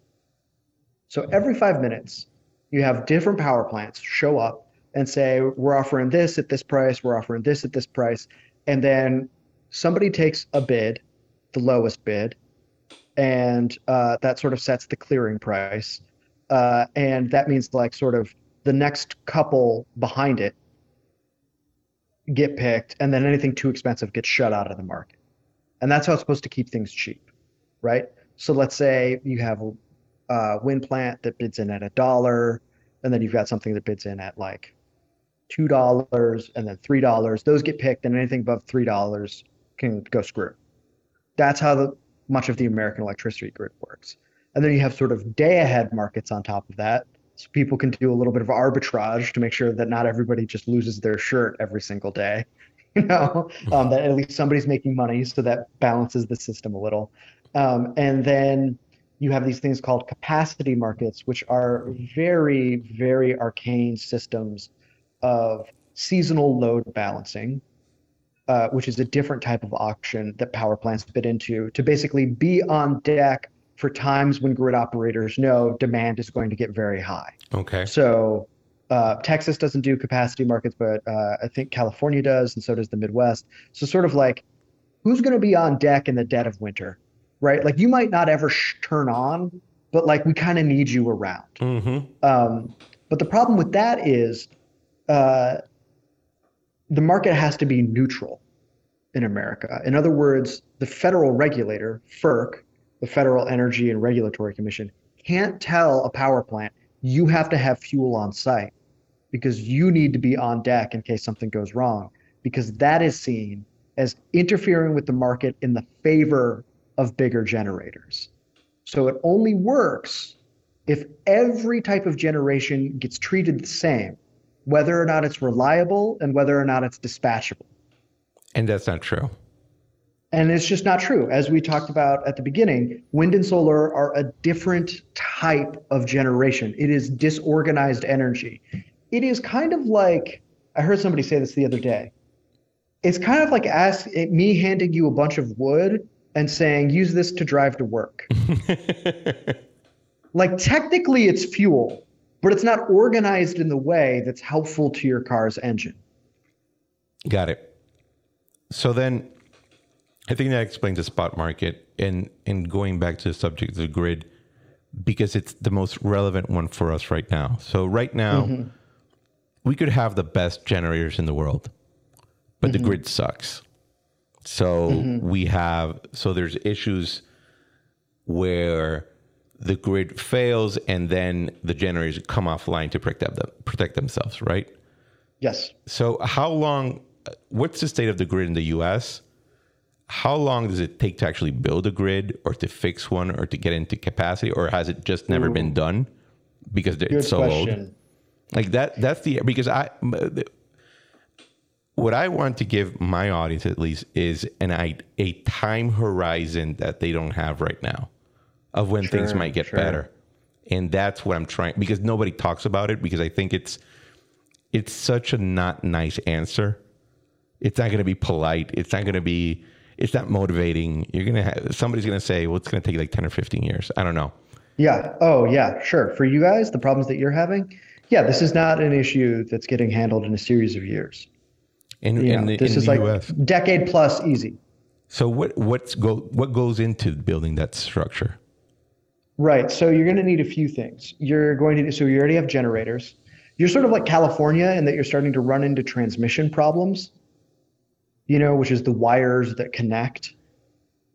So every five minutes, you have different power plants show up and say, "We're offering this at this price. We're offering this at this price," and then somebody takes a bid, the lowest bid, and uh, that sort of sets the clearing price. Uh, and that means like sort of the next couple behind it get picked, and then anything too expensive gets shut out of the market. And that's how it's supposed to keep things cheap, right? So let's say you have a, wind plant that bids in at a dollar, and then you've got something that bids in at like two dollars, and then three dollars. Those get picked, and anything above three dollars can go screw. That's how the much of the American electricity grid works. And then you have sort of day ahead markets on top of that. So people can do a little bit of arbitrage to make sure that not everybody just loses their shirt every single day. (laughs) You know, um, that at least somebody's making money, so that balances the system a little. Um, and then you have these things called capacity markets, which are very, very arcane systems of seasonal load balancing, uh, which is a different type of auction that power plants bid into to basically be on deck for times when grid operators know demand is going to get very high. Okay. So uh, Texas doesn't do capacity markets, but uh, I think California does, and so does the Midwest. So sort of like, who's going to be on deck in the dead of winter, right? Like you might not ever sh- turn on, but like we kind of need you around. Mm-hmm. Um, but the problem with that is uh, the market has to be neutral in America. In other words, the federal regulator, FERC, the Federal Energy and Regulatory Commission, can't tell a power plant you have to have fuel on site because you need to be on deck in case something goes wrong, because that is seen as interfering with the market in the favor of bigger generators. So it only works if every type of generation gets treated the same, whether or not it's reliable and whether or not it's dispatchable. And that's not true. And it's just not true. As we talked about at the beginning, wind and solar are a different type of generation. It is disorganized energy. It is kind of like I heard somebody say this the other day. It's kind of like ask me handing you a bunch of wood and saying use this to drive to work. (laughs) like technically it's fuel, but it's not organized in the way that's helpful to your car's engine. Got it. So then I think that explains the spot market and and going back to the subject of the grid because it's the most relevant one for us right now. So right now mm-hmm. we could have the best generators in the world, but mm-hmm. the grid sucks. So mm-hmm. we have so there's issues where the grid fails and then the generators come offline to protect them protect themselves, right? Yes. So how long what's the state of the grid in the US? How long does it take to actually build a grid or to fix one or to get into capacity or has it just never Ooh. been done because Good it's so question. old like that that's the because i what i want to give my audience at least is an a time horizon that they don't have right now of when sure, things might get sure. better and that's what i'm trying because nobody talks about it because i think it's it's such a not nice answer it's not going to be polite it's not going to be it's not motivating. You're gonna have somebody's gonna say, "Well, it's gonna take like ten or fifteen years." I don't know. Yeah. Oh, yeah. Sure. For you guys, the problems that you're having, yeah, this is not an issue that's getting handled in a series of years. In, in the, this in is the like US. decade plus easy. So what what's go what goes into building that structure? Right. So you're going to need a few things. You're going to so you already have generators. You're sort of like California in that you're starting to run into transmission problems you know, which is the wires that connect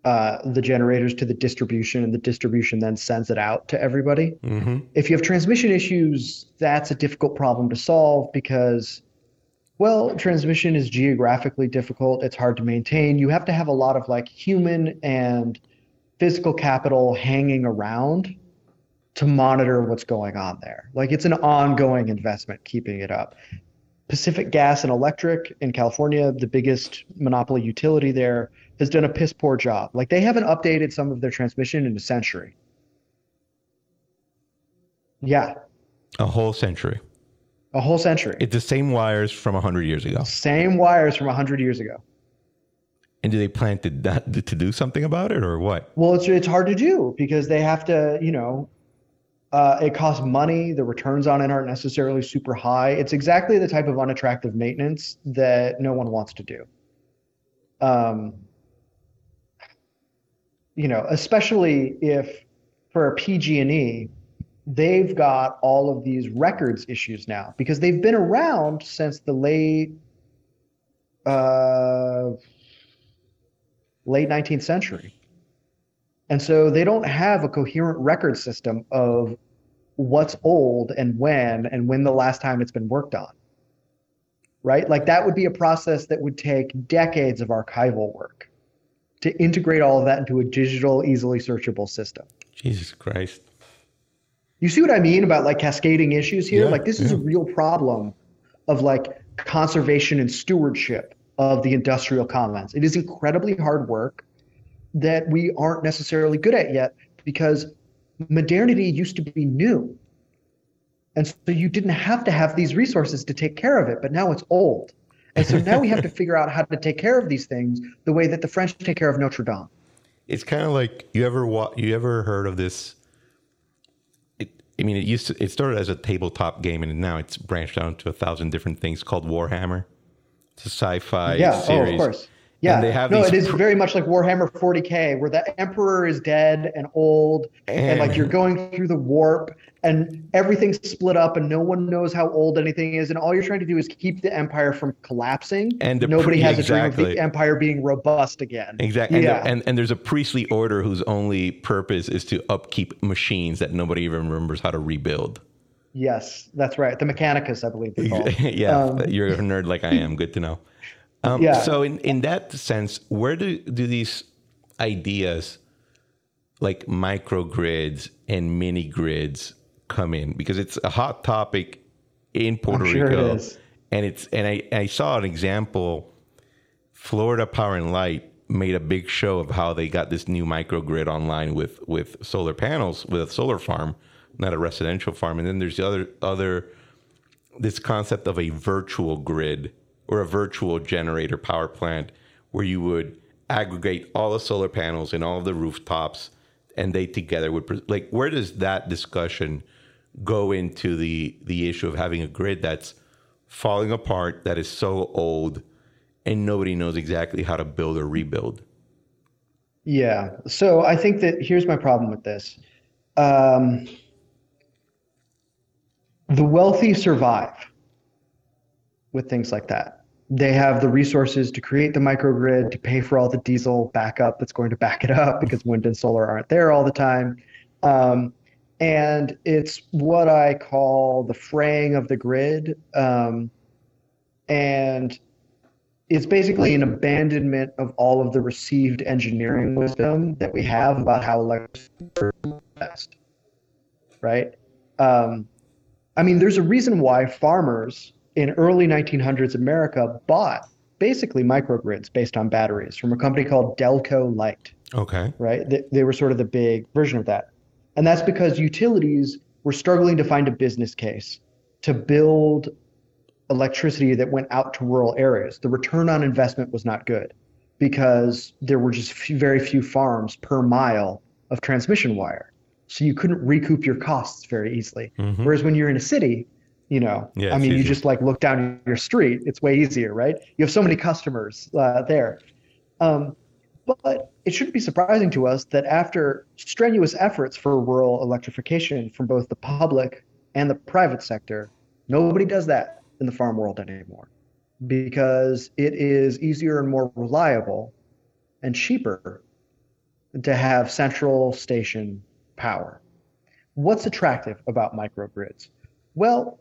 uh, the generators to the distribution, and the distribution then sends it out to everybody. Mm-hmm. If you have transmission issues, that's a difficult problem to solve because, well, transmission is geographically difficult. It's hard to maintain. You have to have a lot of like human and physical capital hanging around to monitor what's going on there. Like it's an ongoing investment keeping it up. Pacific Gas and Electric in California, the biggest monopoly utility there, has done a piss poor job. Like they haven't updated some of their transmission in a century. Yeah. A whole century. A whole century. It's the same wires from 100 years ago. Same wires from 100 years ago. And do they plan to (laughs) to do something about it or what? Well, it's it's hard to do because they have to, you know, uh, it costs money. The returns on it aren't necessarily super high. It's exactly the type of unattractive maintenance that no one wants to do. Um, you know, especially if for a PG&E, they've got all of these records issues now because they've been around since the late uh, late 19th century. And so they don't have a coherent record system of what's old and when and when the last time it's been worked on. Right? Like that would be a process that would take decades of archival work to integrate all of that into a digital, easily searchable system. Jesus Christ. You see what I mean about like cascading issues here? Yeah, like this yeah. is a real problem of like conservation and stewardship of the industrial commons. It is incredibly hard work that we aren't necessarily good at yet because modernity used to be new. And so you didn't have to have these resources to take care of it, but now it's old. And so now we have to (laughs) figure out how to take care of these things the way that the French take care of Notre Dame. It's kind of like you ever wa- you ever heard of this? It, I mean, it used to it started as a tabletop game, and now it's branched out into a thousand different things called Warhammer. It's a sci-fi yeah, series. Oh, of course. Yeah, and they have no, it is pr- very much like Warhammer 40k, where the Emperor is dead and old, and, and like you're going through the warp, and everything's split up, and no one knows how old anything is, and all you're trying to do is keep the Empire from collapsing. And nobody pre- has exactly. a dream of the Empire being robust again. Exactly. Yeah. And, and and there's a priestly order whose only purpose is to upkeep machines that nobody even remembers how to rebuild. Yes, that's right. The Mechanicus, I believe. (laughs) yeah, um, you're a nerd like I am. Good to know. Um, yeah. So in, in that sense, where do, do these ideas like microgrids and mini grids come in because it's a hot topic in Puerto sure Rico. it. And it's and I, I saw an example. Florida Power and Light made a big show of how they got this new microgrid online with with solar panels with a solar farm, not a residential farm. And then there's the other other this concept of a virtual grid or a virtual generator power plant where you would aggregate all the solar panels and all the rooftops and they together would pre- like where does that discussion go into the the issue of having a grid that's falling apart that is so old and nobody knows exactly how to build or rebuild Yeah. So I think that here's my problem with this. Um, the wealthy survive with things like that. They have the resources to create the microgrid, to pay for all the diesel backup that's going to back it up because wind and solar aren't there all the time. Um, and it's what I call the fraying of the grid. Um, and it's basically an abandonment of all of the received engineering wisdom that we have about how electricity works best. Right? Um, I mean, there's a reason why farmers in early 1900s America bought basically microgrids based on batteries from a company called Delco Light okay right? They, they were sort of the big version of that. And that's because utilities were struggling to find a business case to build electricity that went out to rural areas. The return on investment was not good because there were just few, very few farms per mile of transmission wire. So you couldn't recoup your costs very easily. Mm-hmm. Whereas when you're in a city, you know, Yeah, I mean, you just like look down your street, it's way easier, right? You have so many customers uh, there. Um, but it shouldn't be surprising to us that after strenuous efforts for rural electrification from both the public and the private sector, nobody does that in the farm world anymore because it is easier and more reliable and cheaper to have central station power. What's attractive about microgrids? Well,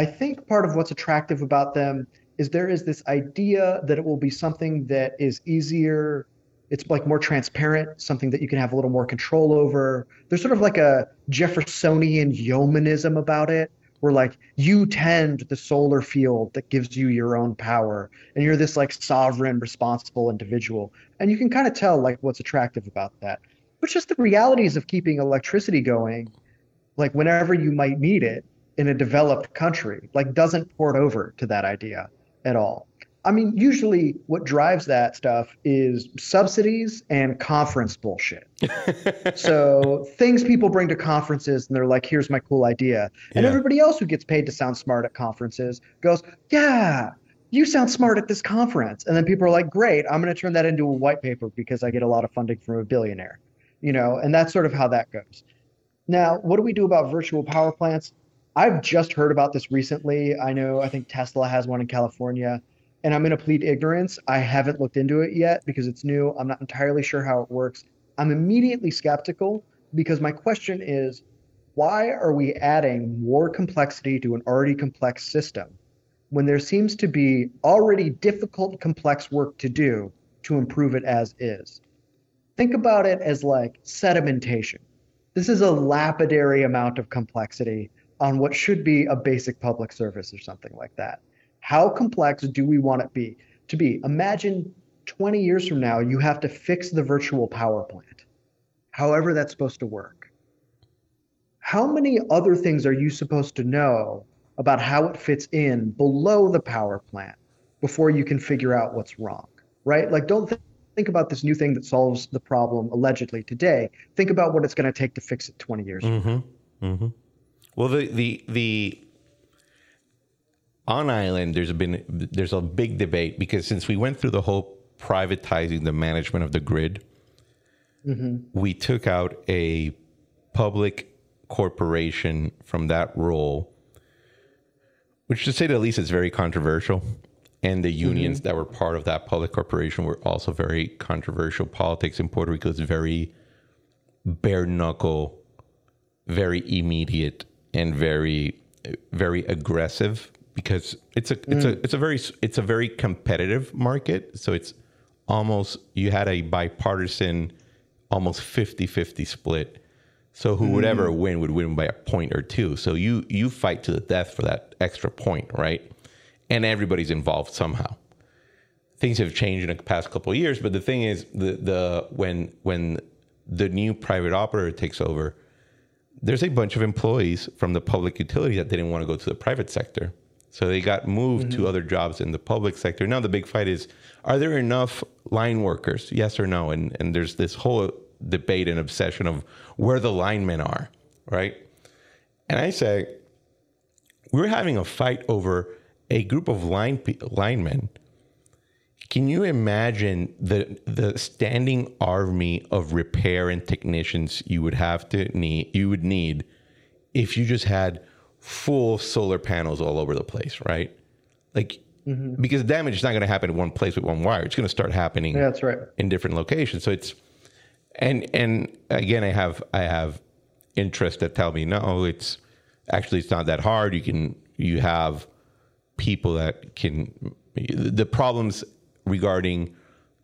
I think part of what's attractive about them is there is this idea that it will be something that is easier it's like more transparent something that you can have a little more control over. There's sort of like a jeffersonian yeomanism about it where like you tend the solar field that gives you your own power and you're this like sovereign responsible individual. And you can kind of tell like what's attractive about that. But just the realities of keeping electricity going like whenever you might need it in a developed country like doesn't port over to that idea at all. I mean usually what drives that stuff is subsidies and conference bullshit. (laughs) So things people bring to conferences and they're like here's my cool idea. And Yeah. everybody else who gets paid to sound smart at conferences goes yeah you sound smart at this conference. And then people are like great i'm going to turn that into a white paper because i get a lot of funding from a billionaire. You know and that's sort of how that goes. Now, what do we do about virtual power plants? I've just heard about this recently. I know I think Tesla has one in California, and I'm going to plead ignorance. I haven't looked into it yet because it's new. I'm not entirely sure how it works. I'm immediately skeptical because my question is why are we adding more complexity to an already complex system when there seems to be already difficult, complex work to do to improve it as is? Think about it as like sedimentation this is a lapidary amount of complexity on what should be a basic public service or something like that. How complex do we want it be to be? Imagine 20 years from now you have to fix the virtual power plant. However that's supposed to work. How many other things are you supposed to know about how it fits in below the power plant before you can figure out what's wrong? Right? Like don't think think about this new thing that solves the problem allegedly today. Think about what it's going to take to fix it 20 years. from now. Mm-hmm. Well, the the the on island there's been there's a big debate because since we went through the whole privatizing the management of the grid, mm-hmm. we took out a public corporation from that role, which to say the least is very controversial. And the mm-hmm. unions that were part of that public corporation were also very controversial. Politics in Puerto Rico is very bare knuckle very immediate and very very aggressive because it's a it's a mm. it's a very it's a very competitive market so it's almost you had a bipartisan almost 50-50 split. So who would ever mm. win would win by a point or two. So you you fight to the death for that extra point, right? And everybody's involved somehow. Things have changed in the past couple of years, but the thing is, the the when when the new private operator takes over, there's a bunch of employees from the public utility that didn't want to go to the private sector. So they got moved to mm-hmm. other jobs in the public sector. Now the big fight is are there enough line workers? Yes or no? And and there's this whole debate and obsession of where the linemen are, right? And I say we're having a fight over a group of line linemen. Can you imagine the the standing army of repair and technicians you would have to need you would need if you just had full solar panels all over the place, right? Like mm-hmm. because damage is not going to happen in one place with one wire. It's going to start happening Yeah, that's right. in different locations. So it's and and again, I have I have interests that tell me no, it's actually it's not that hard. You can you have people that can the problems regarding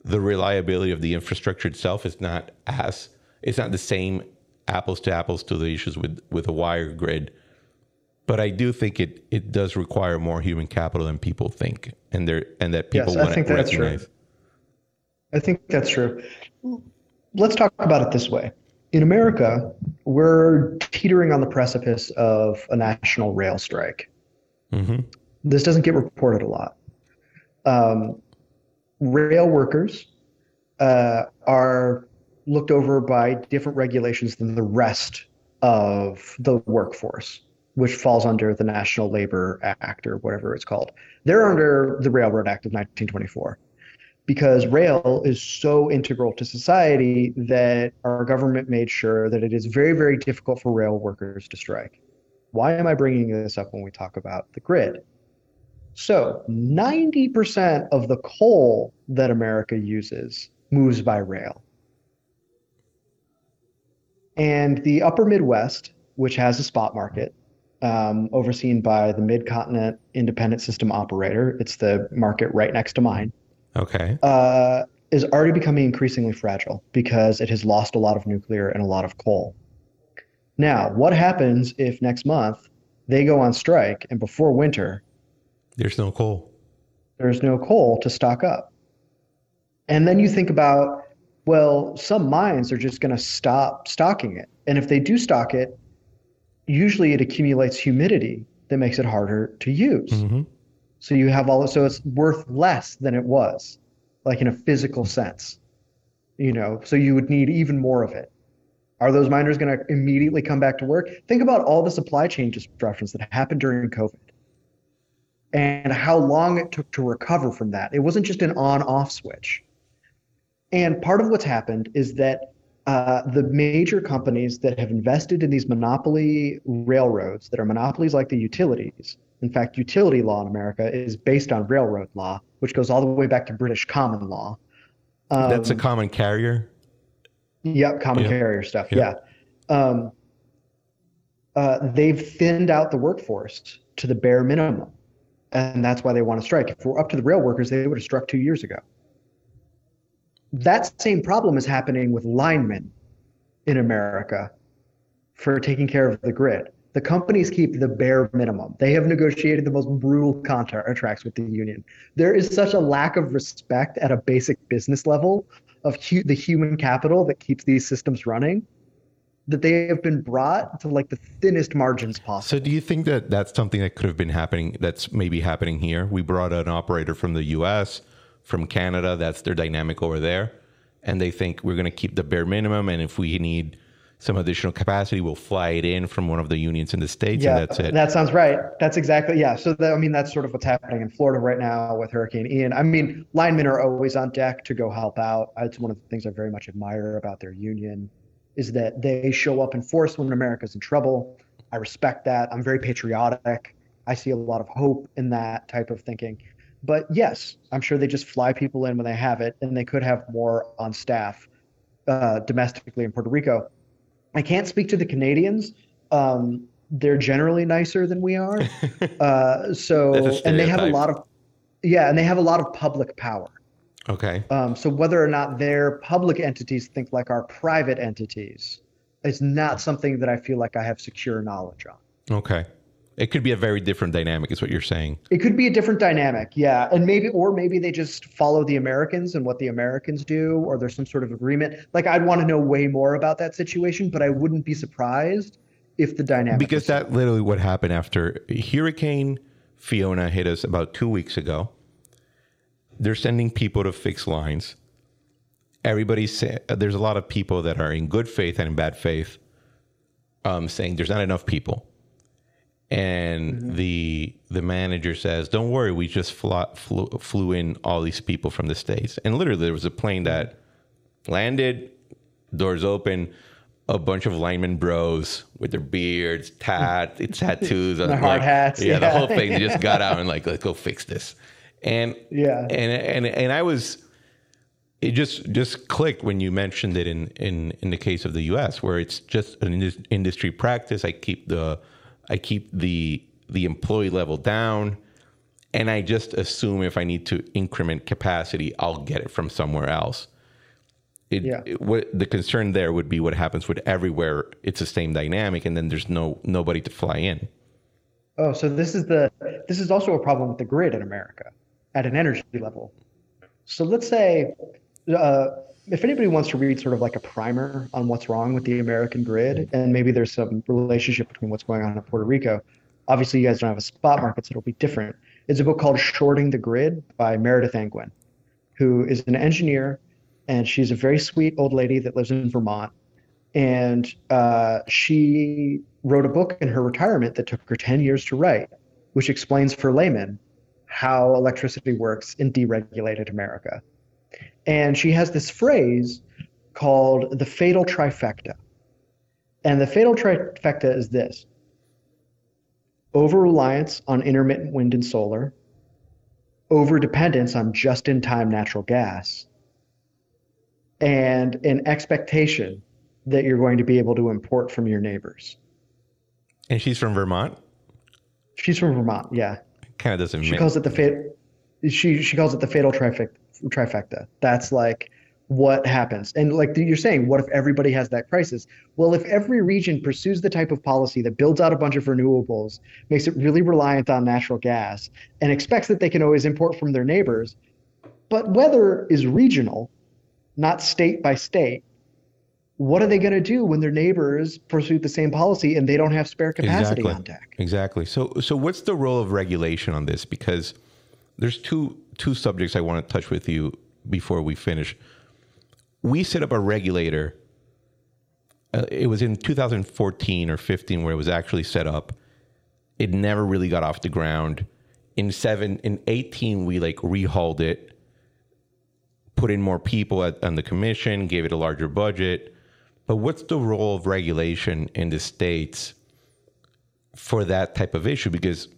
the reliability of the infrastructure itself is not as it's not the same apples to apples to the issues with with a wire grid but I do think it it does require more human capital than people think, and there and that people Yes, I want think to that's true. recognize. I think that's true. Let's talk about it this way. In America, we're teetering on the precipice of a national rail strike. hmm This doesn't get reported a lot. Um, rail workers uh, are looked over by different regulations than the rest of the workforce, which falls under the National Labor Act or whatever it's called. They're under the Railroad Act of 1924 because rail is so integral to society that our government made sure that it is very, very difficult for rail workers to strike. Why am I bringing this up when we talk about the grid? So, 90% of the coal that America uses moves by rail. And the upper Midwest, which has a spot market, um, overseen by the Mid Continent Independent System Operator, it's the market right next to mine Okay. uh, is already becoming increasingly fragile because it has lost a lot of nuclear and a lot of coal. Now, what happens if next month they go on strike and before winter There's no coal. there's no coal to stock up? And then you think about, well, some mines are just going to stop stocking it. And if they do stock it, usually it accumulates humidity that makes it harder to use. hmm So you have all so it's worth less than it was, like in a physical sense. You know, so you would need even more of it. Are those miners going to immediately come back to work? Think about all the supply chain disruptions that happened during COVID and how long it took to recover from that. It wasn't just an on off switch. And part of what's happened is that uh, the major companies that have invested in these monopoly railroads that are monopolies like the utilities, in fact, utility law in America is based on railroad law, which goes all the way back to British common law. Um, That's a common carrier. Yep, common Yeah. carrier stuff. Yeah. Yeah. Um, uh, they've thinned out the workforce to the bare minimum. And that's why they want to strike. If we're up to the rail workers, they would have struck two years ago. That same problem is happening with linemen in America for taking care of the grid. The companies keep the bare minimum. They have negotiated the most brutal contracts with the union. There is such a lack of respect at a basic business level of hu- the human capital that keeps these systems running that they have been brought to like the thinnest margins possible. So, do you think that that's something that could have been happening? That's maybe happening here. We brought an operator from the U.S., from Canada. That's their dynamic over there, and they think we're going to keep the bare minimum, and if we need some additional capacity, we'll fly it in from one of the unions in the states, yeah, and that's it. that sounds right. That's exactly yeah. So that, I mean, that's sort of what's happening in Florida right now with Hurricane Ian. I mean, linemen are always on deck to go help out. It's one of the things I very much admire about their union is that they show up in force when America's in trouble. I respect that. I'm very patriotic. I see a lot of hope in that type of thinking. But yes, I'm sure they just fly people in when they have it, and they could have more on staff uh, domestically in Puerto Rico. I can't speak to the Canadians. Um, they're generally nicer than we are. (laughs) Uh, so, and they have a lot of, yeah, and they have a lot of public power. Okay. Um, so whether or not their public entities think like our private entities is not something that I feel like I have secure knowledge on. Okay. It could be a very different dynamic, is what you're saying. It could be a different dynamic, yeah. And maybe, or maybe they just follow the Americans and what the Americans do, or there's some sort of agreement. Like, I'd want to know way more about that situation, but I wouldn't be surprised if the dynamic. Because that literally what happened after Hurricane Fiona hit us about two weeks ago. They're sending people to fix lines. Everybody's say, there's a lot of people that are in good faith and in bad faith um, saying there's not enough people and mm-hmm. the the manager says, "Don't worry, we just flew, flew, flew in all these people from the states." And literally, there was a plane that landed, doors open, a bunch of lineman bros with their beards, tat, (laughs) tattoos, the hard like, hats, yeah, yeah, the whole thing. They just got (laughs) out and like, let's go fix this. And yeah, and and and I was. It just just clicked when you mentioned it in in in the case of the U.S., where it's just an industry practice. I keep the I keep the the employee level down, and I just assume if I need to increment capacity, I'll get it from somewhere else. It, yeah. It, what the concern there would be what happens with everywhere. It's the same dynamic, and then there's no nobody to fly in. Oh, so this is the this is also a problem with the grid in America at an energy level. So let's say uh, if anybody wants to read sort of like a primer on what's wrong with the American grid, and maybe there's some relationship between what's going on in Puerto Rico, obviously you guys don't have a spot market, so it'll be different. It's a book called Shorting the Grid by Meredith Angwin, who is an engineer, and she's a very sweet old lady that lives in Vermont. And uh, she wrote a book in her retirement that took her 10 years to write, which explains for laymen how electricity works in deregulated America. And she has this phrase called the fatal trifecta. And the fatal trifecta is this over reliance on intermittent wind and solar, over dependence on just in time natural gas, and an expectation that you're going to be able to import from your neighbors. And she's from Vermont? She's from Vermont, yeah. Kind of doesn't She calls it the fatal she she calls it the fatal trifecta trifecta. That's like what happens. And like you're saying, what if everybody has that crisis? Well, if every region pursues the type of policy that builds out a bunch of renewables, makes it really reliant on natural gas, and expects that they can always import from their neighbors, but weather is regional, not state by state. What are they going to do when their neighbors pursue the same policy and they don't have spare capacity exactly. on deck? Exactly. So, so what's the role of regulation on this? Because there's two two subjects I want to touch with you before we finish. We set up a regulator. Uh, it was in 2014 or 15 where it was actually set up. It never really got off the ground. In seven, in 18, we like rehauled it, put in more people at, on the commission, gave it a larger budget. But what's the role of regulation in the states for that type of issue? Because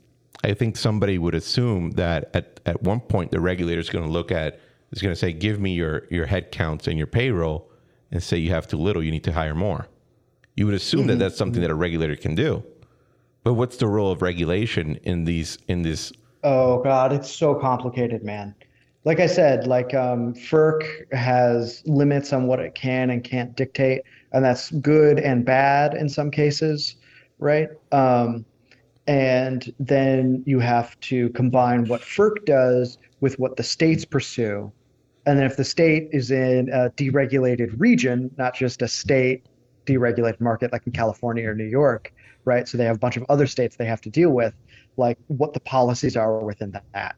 I think somebody would assume that at, at one point the regulator is going to look at is going to say, "Give me your your head counts and your payroll," and say you have too little, you need to hire more. You would assume mm-hmm. that that's something that a regulator can do. But what's the role of regulation in these in this? Oh God, it's so complicated, man. Like I said, like um, FERC has limits on what it can and can't dictate, and that's good and bad in some cases, right? Um, and then you have to combine what FERC does with what the states pursue. And then if the state is in a deregulated region, not just a state deregulated market like in California or New York, right? So they have a bunch of other states they have to deal with, like what the policies are within that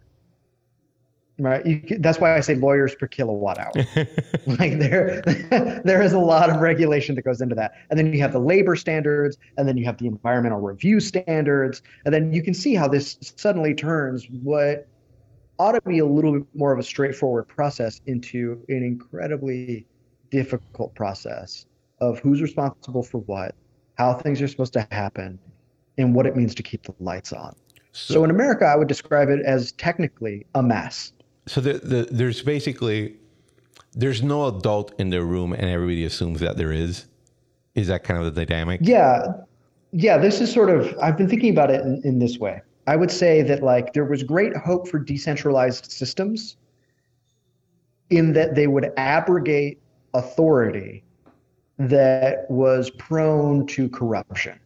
right? You, that's why I say lawyers per kilowatt hour. (laughs) like there, (laughs) there is a lot of regulation that goes into that, and then you have the labor standards, and then you have the environmental review standards, and then you can see how this suddenly turns what ought to be a little bit more of a straightforward process into an incredibly difficult process of who's responsible for what, how things are supposed to happen, and what it means to keep the lights on. So, so in America, I would describe it as technically a mess so the, the, there's basically there's no adult in the room and everybody assumes that there is. Is that kind of the dynamic? Yeah. Yeah this is sort of i've been thinking about it in, in this way. I would say that like there was great hope for decentralized systems in that they would abrogate authority that was prone to corruption,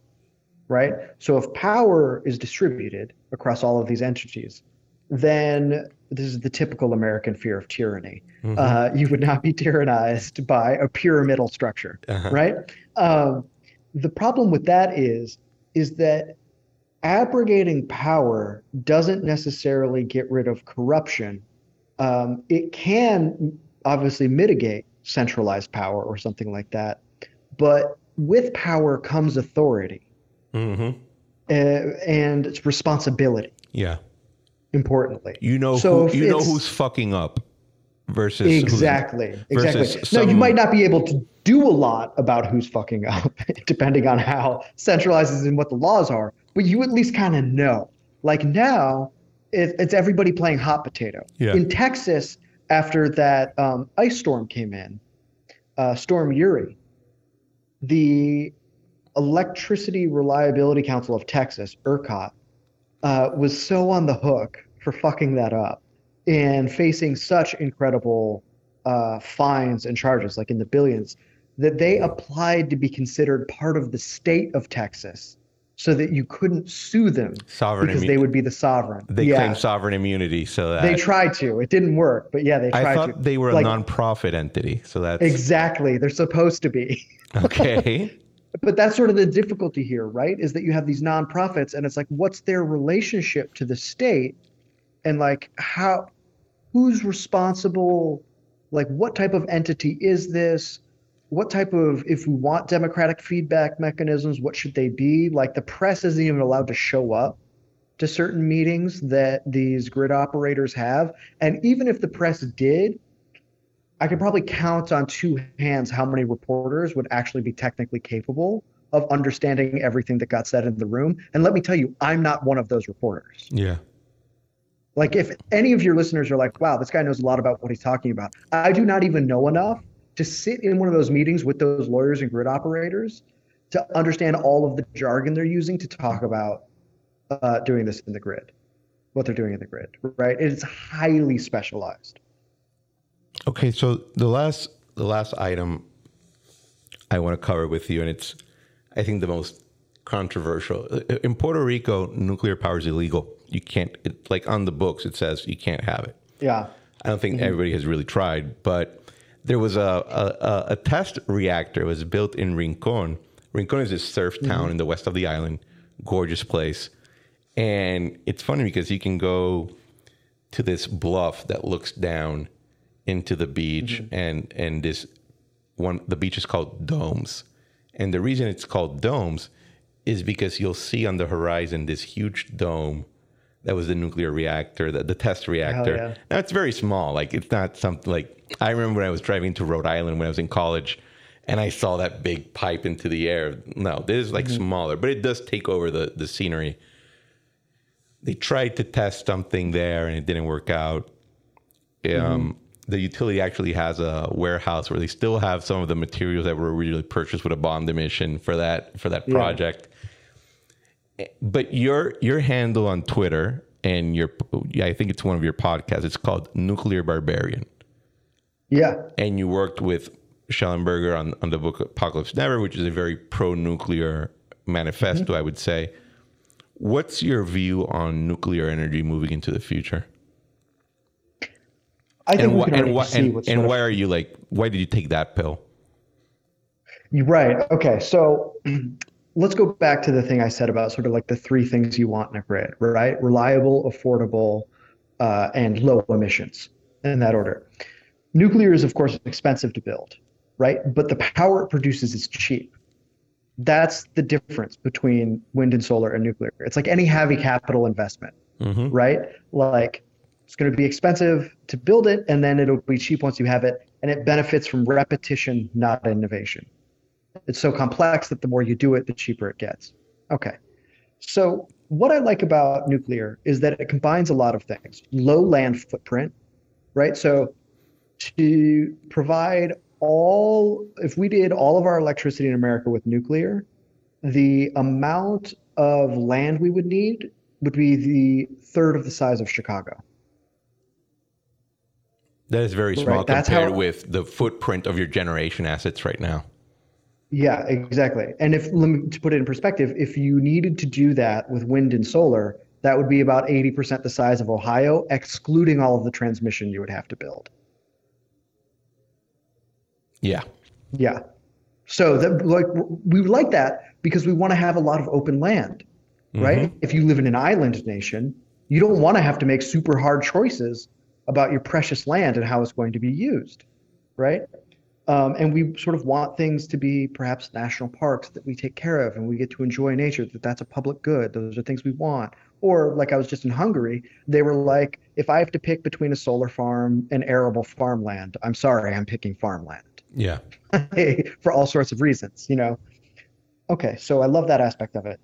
right? So if power is distributed across all of these entities, then this is the typical American fear of tyranny. Mm-hmm. Uh, you would not be tyrannized by a pyramidal structure, uh-huh. right? Um, the problem with that is is that abrogating power doesn't necessarily get rid of corruption. Um, it can obviously mitigate centralized power or something like that, but with power comes authority mm-hmm. uh, and it's responsibility. Yeah. Importantly, you know, so who, you know who's fucking up versus exactly, exactly. Some... Now you might not be able to do a lot about who's fucking up, (laughs) depending on how centralized is and what the laws are. But you at least kind of know. Like now, it, it's everybody playing hot potato. Yeah. In Texas, after that um, ice storm came in, uh, Storm Uri, the Electricity Reliability Council of Texas, ERCOT, uh, was so on the hook for fucking that up and facing such incredible uh, fines and charges, like in the billions, that they applied to be considered part of the state of Texas so that you couldn't sue them sovereign because immu- they would be the sovereign. They yeah. claim sovereign immunity, so that they tried to. It didn't work, but yeah, they tried. I thought to. they were like, a nonprofit entity, so that's exactly they're supposed to be. (laughs) Okay. but that's sort of the difficulty here, right? Is that you have these nonprofits, and it's like, what's their relationship to the state, and like how, who's responsible? Like, what type of entity is this? what type of if we want democratic feedback mechanisms what should they be? Like the press isn't even allowed to show up to certain meetings that these grid operators have. And even if the press did i could probably count on two hands how many reporters would actually be technically capable of understanding everything that got said in the room. And let me tell you i'm not one of those reporters. Yeah like if any of your listeners are like wow this guy knows a lot about what he's talking about i do not even know enough to sit in one of those meetings with those lawyers and grid operators to understand all of the jargon they're using to talk about uh, doing this in the grid, what they're doing in the grid, right? It's highly specialized. Okay, so the last the last item I want to cover with you, and it's I think the most controversial. In Puerto Rico, nuclear power is illegal. You can't it, like on the books it says you can't have it. Yeah. I don't think mm-hmm. everybody has really tried, but there was a, a, a test reactor it was built in Rincon. Rincon is a surf town mm-hmm. in the west of the island, gorgeous place. And it's funny because you can go to this bluff that looks down into the beach mm-hmm. and and this one the beach is called Domes. And the reason it's called Domes is because you'll see on the horizon this huge dome that was the nuclear reactor, the, the test reactor. Yeah. Now it's very small. Like it's not something like I remember when I was driving to Rhode Island when I was in college and I saw that big pipe into the air. No, this is like mm-hmm. smaller, but it does take over the, the scenery. They tried to test something there and it didn't work out. Um, mm-hmm. The utility actually has a warehouse where they still have some of the materials that were originally purchased with a bond emission for that for that project. Yeah but your your handle on Twitter and your I think it's one of your podcasts. It's called Nuclear Barbarian. Yeah. And you worked with Shellenberger on, on the book Apocalypse Never, which is a very pro nuclear manifesto, mm-hmm. I would say. What's your view on nuclear energy moving into the future? I think and, wh- and, wh- and, and why are you like? Why did you take that pill? Right. Okay, so let's go back to the thing I said about sort of like the three things you want in a grid, right? Reliable, affordable, uh, and low emissions in that order. Nuclear is, of course, expensive to build, right? But the power it produces is cheap. That's the difference between wind and solar and nuclear. It's like any heavy capital investment, mm-hmm. right? Like it's going to be expensive to build it, and then it'll be cheap once you have it, and it benefits from repetition, not innovation. It's so complex that the more you do it, the cheaper it gets. Okay. So, what I like about nuclear is that it combines a lot of things low land footprint, right? So, to provide all, if we did all of our electricity in America with nuclear, the amount of land we would need would be the third of the size of Chicago. That is very small right. compared how, with the footprint of your generation assets right now. Yeah, exactly. And if let me to put it in perspective, if you needed to do that with wind and solar, that would be about 80% the size of Ohio, excluding all of the transmission you would have to build. Yeah. Yeah. So that like we would like that because we want to have a lot of open land, right? Mm-hmm. If you live in an island nation, you don't want to have to make super hard choices about your precious land and how it's going to be used, right? Um, and we sort of want things to be perhaps national parks that we take care of and we get to enjoy nature, that that's a public good. Those are things we want. Or, like I was just in Hungary, they were like, if I have to pick between a solar farm and arable farmland, I'm sorry, I'm picking farmland. Yeah. (laughs) For all sorts of reasons, you know? Okay, so I love that aspect of it.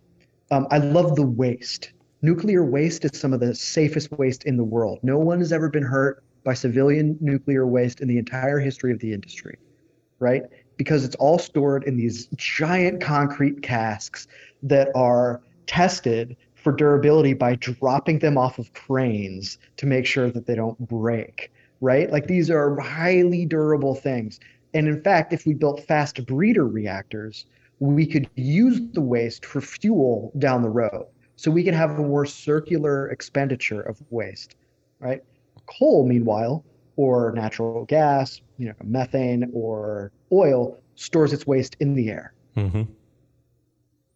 Um, I love the waste. Nuclear waste is some of the safest waste in the world. No one has ever been hurt by civilian nuclear waste in the entire history of the industry right? Because it's all stored in these giant concrete casks that are tested for durability by dropping them off of cranes to make sure that they don't break, right? Like these are highly durable things. And in fact, if we built fast breeder reactors, we could use the waste for fuel down the road. So we could have a more circular expenditure of waste, right? Coal, meanwhile, or natural gas, you know, methane or oil stores its waste in the air. Mm-hmm.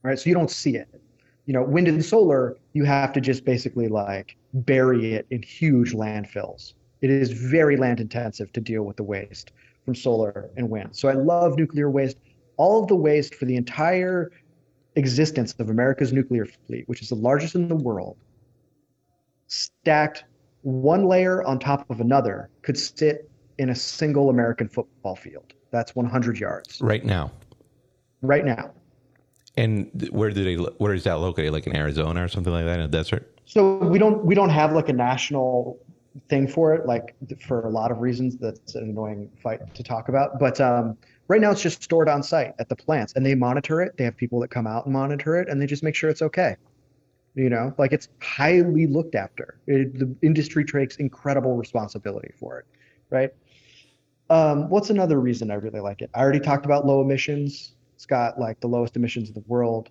Right. So you don't see it. You know, wind and solar, you have to just basically like bury it in huge landfills. It is very land intensive to deal with the waste from solar and wind. So I love nuclear waste. All of the waste for the entire existence of America's nuclear fleet, which is the largest in the world, stacked one layer on top of another could sit in a single American football field. That's 100 yards. Right now. Right now. And where do they? Where is that located? Like in Arizona or something like that in a desert? So we don't we don't have like a national thing for it. Like for a lot of reasons, that's an annoying fight to talk about. But um, right now, it's just stored on site at the plants, and they monitor it. They have people that come out and monitor it, and they just make sure it's okay you know like it's highly looked after it, the industry takes incredible responsibility for it right? Um, what's another reason i really like it? I already talked about low emissions. It's got like the lowest emissions in the world.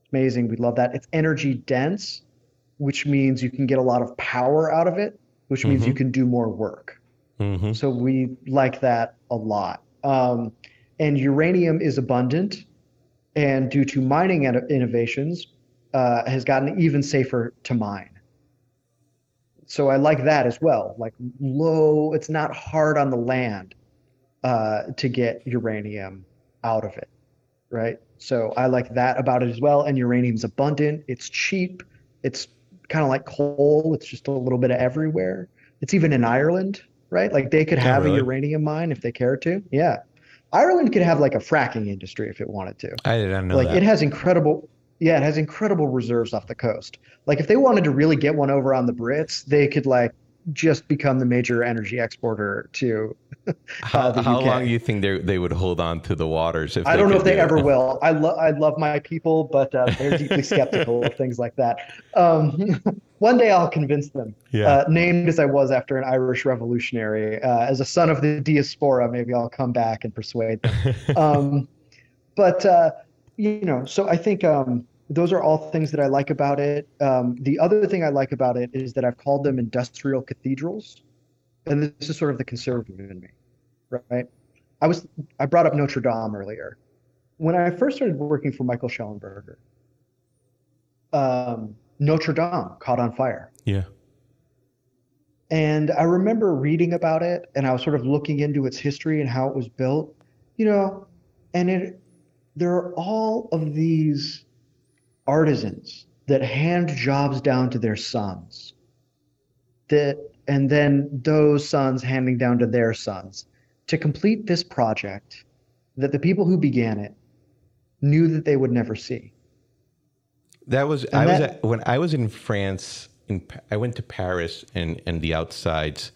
It's amazing. We love that. It's energy dense which means you can get a lot of power out of it which means mm-hmm. you can do more work. Mm-hmm. so we like that a lot. Um, and uranium is abundant and due to mining innovations uh, has gotten even safer to mine. So I like that as well. Like low, it's not hard on the land uh, to get uranium out of it, right? So I like that about it as well. And uranium's abundant. It's cheap. It's kind of like coal. It's just a little bit of everywhere. It's even in Ireland, right? Like they could have really? a uranium mine if they care to. Yeah. Ireland could have like a fracking industry if it wanted to. I didn't know like that. it has incredible yeah, it has incredible reserves off the coast. Like if they wanted to really get one over on the Brits, they could like just become the major energy exporter to (laughs) uh, how, how long do you think they they would hold on to the waters? I don't know if they ever will. I love I love my people, but uh, they're deeply (laughs) skeptical of things like that. Um, (laughs) one day I'll convince them. Yeah. Uh, named as I was after an Irish revolutionary, uh, as a son of the diaspora, maybe I'll come back and persuade them. um, but uh, you know, so I think um, those are all things that I like about it. Um, the other thing I like about it is that I've called them industrial cathedrals, and this is sort of the conservative in me, right? I was I brought up Notre Dame earlier. When I first started working for Michael Shellenberger, um, Notre Dame caught on fire. Yeah. And I remember reading about it, and I was sort of looking into its history and how it was built, you know, and it there are all of these artisans that hand jobs down to their sons. That and then those sons handing down to their sons. To complete this project that the people who began it knew that they would never see. That was and i that, was at, when i was in france in i went to paris and and the outsides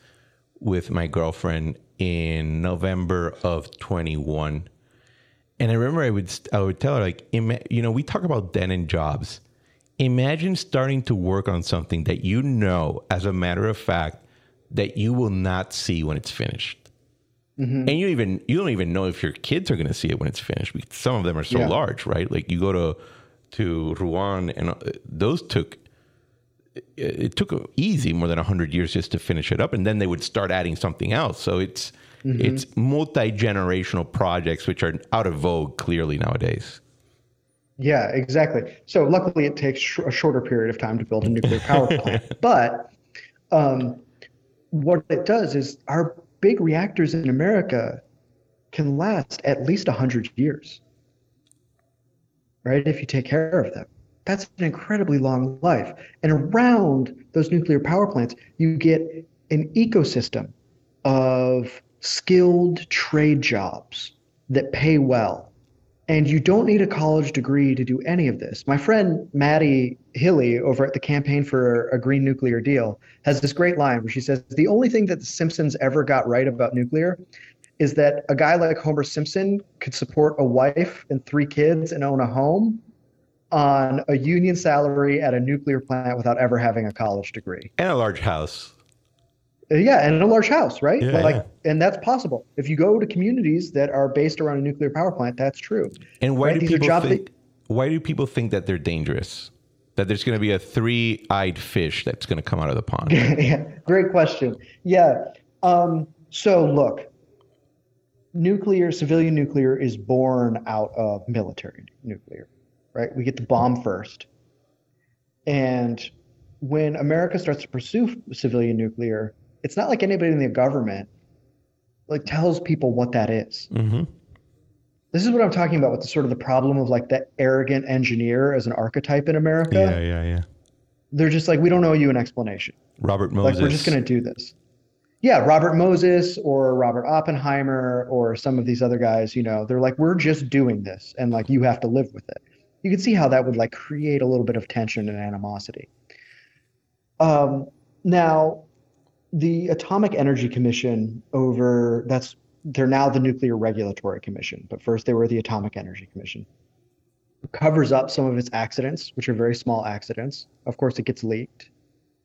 with my girlfriend in november of 21 and I remember I would I would tell her like, you know, we talk about dead end jobs. Imagine starting to work on something that you know, as a matter of fact, that you will not see when it's finished. And you even you don't even know if your kids are going to see it when it's finished. Because some of them are so Yeah. large, right? Like you go to to Rouen, and uh, those took it, it took easy more than hundred years just to finish it up, and then they would start adding something else. So it's it's multi generational projects which are out of vogue clearly nowadays. Yeah, exactly. So luckily, it takes sh- a shorter period of time to build a nuclear power (laughs) plant. But um, what it does is our big reactors in America can last at least 100 years, right? If you take care of them. That's an incredibly long life. And around those nuclear power plants, you get an ecosystem of skilled trade jobs that pay well and you don't need a college degree to do any of this. My friend Madi Hilly over at the Campaign for a Green Nuclear Deal has this great line where she says the only thing that the Simpsons ever got right about nuclear is that a guy like Homer Simpson could support a wife and three kids and own a home on a union salary at a nuclear plant without ever having a college degree. And a large house. Yeah, and in a large house, right? Yeah, like, yeah. and that's possible. If you go to communities that are based around a nuclear power plant, that's true. And why Right, do these people think? Why do people think that they're dangerous? That there's going to be a three-eyed fish that's going to come out of the pond. (laughs) yeah, great question. Yeah. Um, so look, nuclear, civilian nuclear is born out of military nuclear, right? We get the bomb first. And when America starts to pursue civilian nuclear, it's not like anybody in the government like tells people what that is. hmm This is what I'm talking about with the sort of the problem of like the arrogant engineer as an archetype in America. Yeah, yeah, yeah. They're just like, we don't owe you an explanation. Robert Moses. Like we're just going to do this. Yeah, Robert Moses or Robert Oppenheimer or some of these other guys, you know, they're like, we're just doing this and like you have to live with it. You can see how that would like create a little bit of tension and animosity. Um, now, the Atomic Energy Commission over that's they're now the Nuclear Regulatory Commission, but first they were the Atomic Energy Commission. Covers up some of its accidents, which are very small accidents. Of course, it gets leaked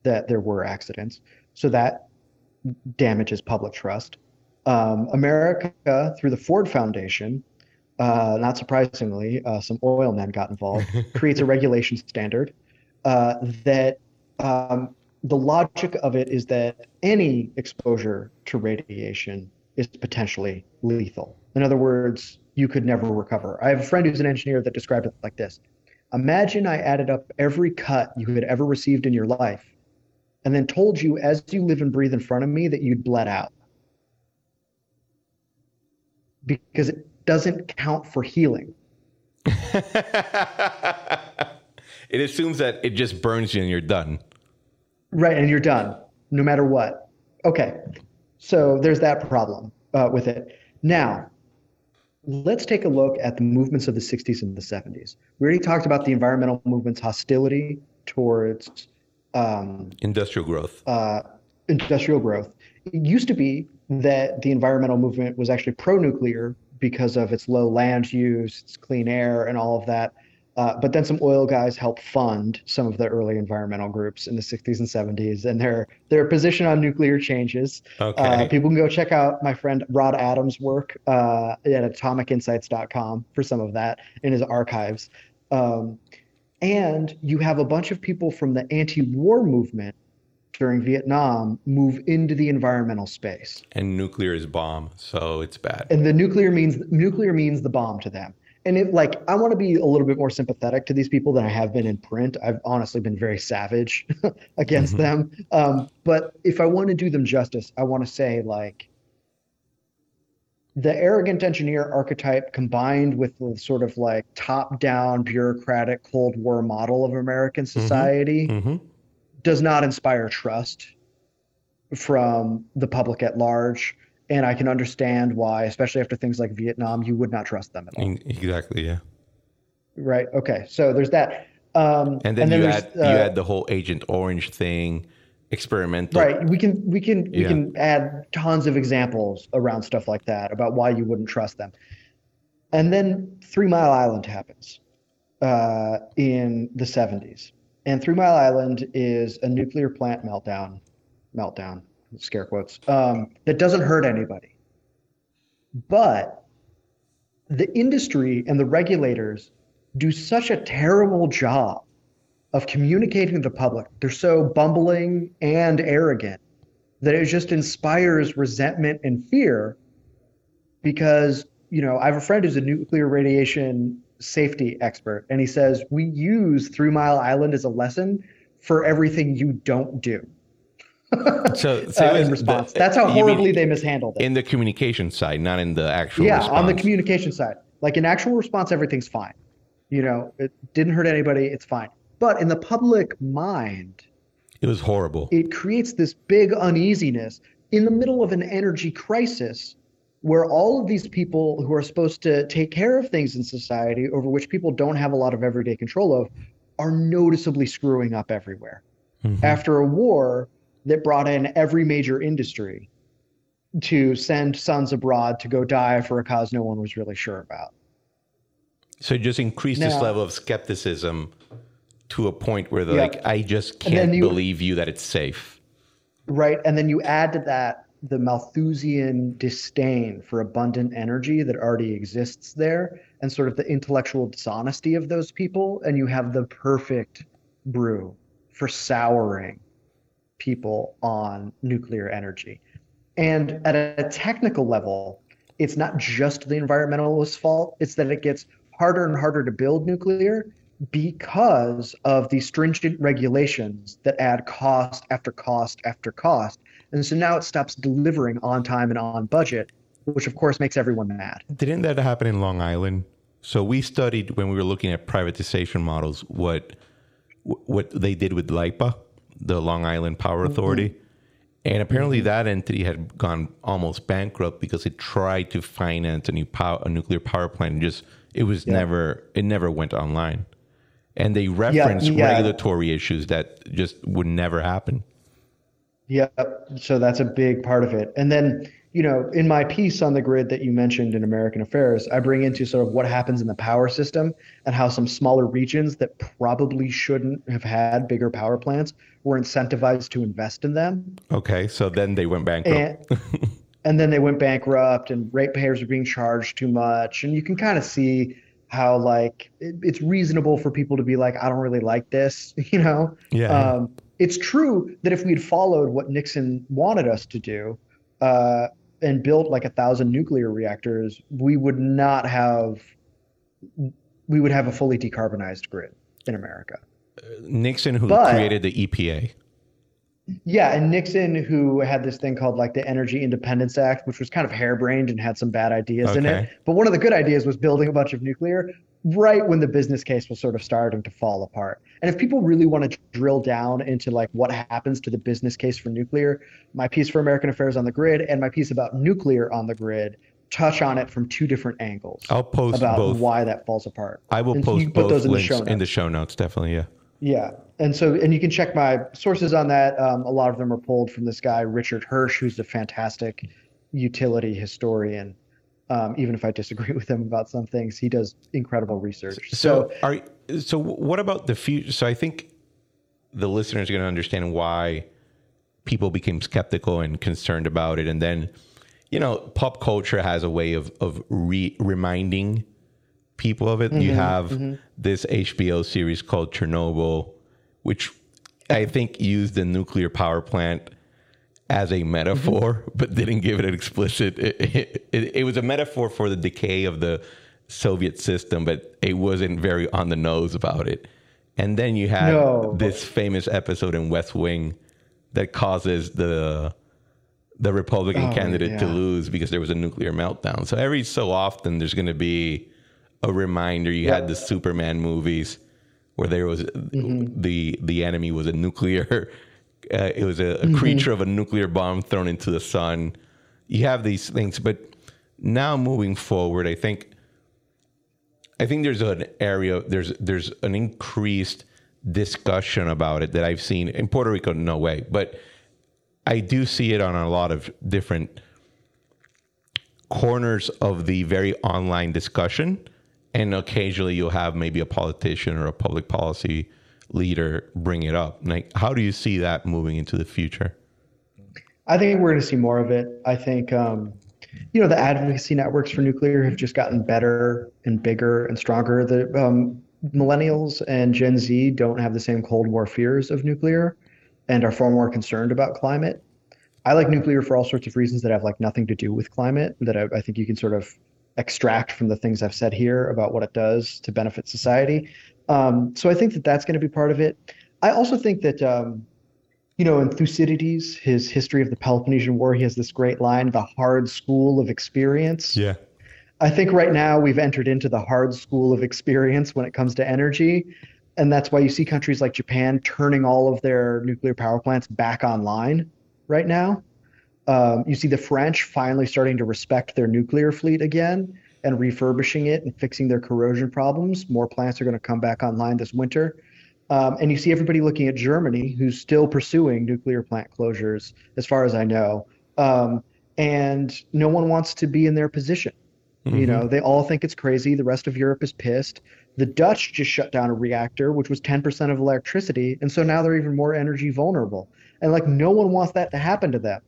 that there were accidents. So that damages public trust. Um, America, through the Ford Foundation, uh, not surprisingly, uh, some oil men got involved, (laughs) creates a regulation standard uh, that um, the logic of it is that any exposure to radiation is potentially lethal. In other words, you could never recover. I have a friend who's an engineer that described it like this Imagine I added up every cut you had ever received in your life and then told you as you live and breathe in front of me that you'd bled out. Because it doesn't count for healing. (laughs) it assumes that it just burns you and you're done. Right, and you're done, no matter what. Okay, so there's that problem uh, with it. Now, let's take a look at the movements of the 60s and the 70s. We already talked about the environmental movement's hostility towards um, Industrial growth. uh, industrial growth. It used to be that the environmental movement was actually pro nuclear because of its low land use, its clean air, and all of that. Uh, but then some oil guys helped fund some of the early environmental groups in the 60s and 70s, and their their position on nuclear changes. Okay. Uh, people can go check out my friend Rod Adams' work uh, at atomicinsights.com for some of that in his archives. Um, and you have a bunch of people from the anti-war movement during Vietnam move into the environmental space. and nuclear is bomb, so it's bad. And the nuclear means nuclear means the bomb to them. And it like I want to be a little bit more sympathetic to these people than I have been in print. I've honestly been very savage (laughs) against Mhm. them. Um, but if I want to do them justice, I want to say like the arrogant engineer archetype combined with the sort of like top-down bureaucratic Cold War model of American society hmm does not inspire trust from the public at large. And I can understand why, especially after things like Vietnam, you would not trust them at all. Exactly, yeah. Right. Okay. So there's that. Um, And then, you there's, add you uh, add the whole Agent Orange thing, experimental. Right. We can we can we can add tons of examples around stuff like that about why you wouldn't trust them. And then Three Mile Island happens uh, in the 70s. And Three Mile Island is a nuclear plant meltdown. Meltdown. Scare quotes, um, that doesn't hurt anybody. But the industry and the regulators do such a terrible job of communicating to the public. They're so bumbling and arrogant that it just inspires resentment and fear because, you know, I have a friend who's a nuclear radiation safety expert, and he says we use Three Mile Island as a lesson for everything you don't do. (laughs) so, uh, in response, the, that's how horribly they mishandled it. In the communication side, not in the actual. Yeah, response. on the communication side, like in actual response, everything's fine. You know, it didn't hurt anybody. It's fine. But in the public mind, it was horrible. It creates this big uneasiness in the middle of an energy crisis where all of these people who are supposed to take care of things in society over which people don't have a lot of everyday control of are noticeably screwing up everywhere. Mm-hmm. After a war that brought in every major industry to send sons abroad to go die for a cause no one was really sure about. So it just increased now, this level of skepticism to a point where they're yeah. like, I just can't you, believe you that it's safe. Right. And then you add to that the Malthusian disdain for abundant energy that already exists there and sort of the intellectual dishonesty of those people. And you have the perfect brew for souring people on nuclear energy. And at a technical level, it's not just the environmentalist's fault, it's that it gets harder and harder to build nuclear because of the stringent regulations that add cost after cost after cost and so now it stops delivering on time and on budget, which of course makes everyone mad. Didn't that happen in Long Island? So we studied when we were looking at privatization models what what they did with LIPA, the Long Island Power mm-hmm. Authority. Mm-hmm. And apparently mm-hmm. that entity had gone almost bankrupt because it tried to finance a new power, a nuclear power plant and just it was yeah. never it never went online. And they referenced yeah, yeah. regulatory issues that just would never happen. Yeah, so that's a big part of it. And then, you know, in my piece on the grid that you mentioned in American Affairs, I bring into sort of what happens in the power system and how some smaller regions that probably shouldn't have had bigger power plants were incentivized to invest in them. Okay, so then they went bankrupt. And, and then they went bankrupt and ratepayers are being charged too much. And you can kind of see how like it, it's reasonable for people to be like, I don't really like this, (laughs) you know? Yeah. Um, it's true that if we'd followed what Nixon wanted us to do uh, and built like a thousand nuclear reactors, we would not have we would have a fully decarbonized grid in America. Uh, Nixon, who but, created the EPA. Yeah, and Nixon, who had this thing called like the Energy Independence Act, which was kind of harebrained and had some bad ideas okay. in it. But one of the good ideas was building a bunch of nuclear right when the business case was sort of starting to fall apart. And if people really want to drill down into like what happens to the business case for nuclear, my piece for American Affairs on the Grid and my piece about nuclear on the grid touch on it from two different angles. I'll post about both. why that falls apart. I will and post both those in the show notes. in the show notes, definitely. Yeah. Yeah, and so and you can check my sources on that. Um, a lot of them are pulled from this guy Richard Hirsh, who's a fantastic utility historian um, even if I disagree (laughs) with him about some things, he does incredible research. So, so are so what about the future? So I think the listeners are going to understand why people became skeptical and concerned about it, and then you know, pop culture has a way of of re- reminding people of it. Mm-hmm, you have mm-hmm. this HBO series called Chernobyl, which I think used the nuclear power plant as a metaphor, mm-hmm. but didn't give it an explicit. It, it, it, was a metaphor for the decay of the Soviet system, but it wasn't very on the nose about it. And then you had no. this famous episode in West Wing that causes the the Republican oh, candidate yeah. to lose because there was a nuclear meltdown. So every so often there's going to be a reminder. You had the Superman movies where there was mm-hmm. the the enemy was a nuclear uh, it was a, a mm-hmm. creature of a nuclear bomb thrown into the sun. You have these things, but now moving forward, I think I think there's an area there's there's an increased discussion about it that I've seen in Puerto Rico. No way, but I do see it on a lot of different corners of the very online discussion, and occasionally you'll have maybe a politician or a public policy leader bring it up. Like, how do you see that moving into the future? I think we're going to see more of it. I think, um, you know, the advocacy networks for nuclear have just gotten better and bigger and stronger. The um, millennials and Gen Z don't have the same Cold War fears of nuclear and are far more concerned about climate. I like nuclear for all sorts of reasons that have like nothing to do with climate that I, I think you can sort of extract from the things I've said here about what it does to benefit society. Um, so I think that that's going to be part of it. I also think that, um, you know, in Thucydides, his history of the Peloponnesian War, he has this great line, the hard school of experience. Yeah. I think right now we've entered into the hard school of experience when it comes to energy. And that's why you see countries like Japan turning all of their nuclear power plants back online right now. Um, you see the French finally starting to respect their nuclear fleet again and refurbishing it and fixing their corrosion problems. More plants are going to come back online this winter. Um, and you see everybody looking at Germany, who's still pursuing nuclear plant closures, as far as I know. Um, and no one wants to be in their position. Mm-hmm. You know, they all think it's crazy. The rest of Europe is pissed. The Dutch just shut down a reactor, which was 10% of electricity. And so now they're even more energy vulnerable. And like, no one wants that to happen to them.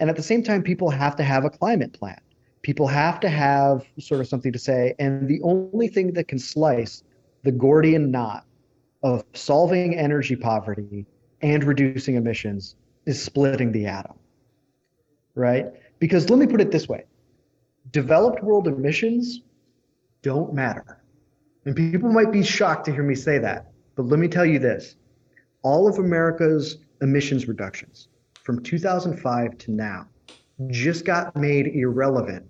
And at the same time, people have to have a climate plan. People have to have sort of something to say. And the only thing that can slice the Gordian knot of solving energy poverty and reducing emissions is splitting the atom. Right? Because let me put it this way developed world emissions don't matter. And people might be shocked to hear me say that. But let me tell you this all of America's emissions reductions from 2005 to now just got made irrelevant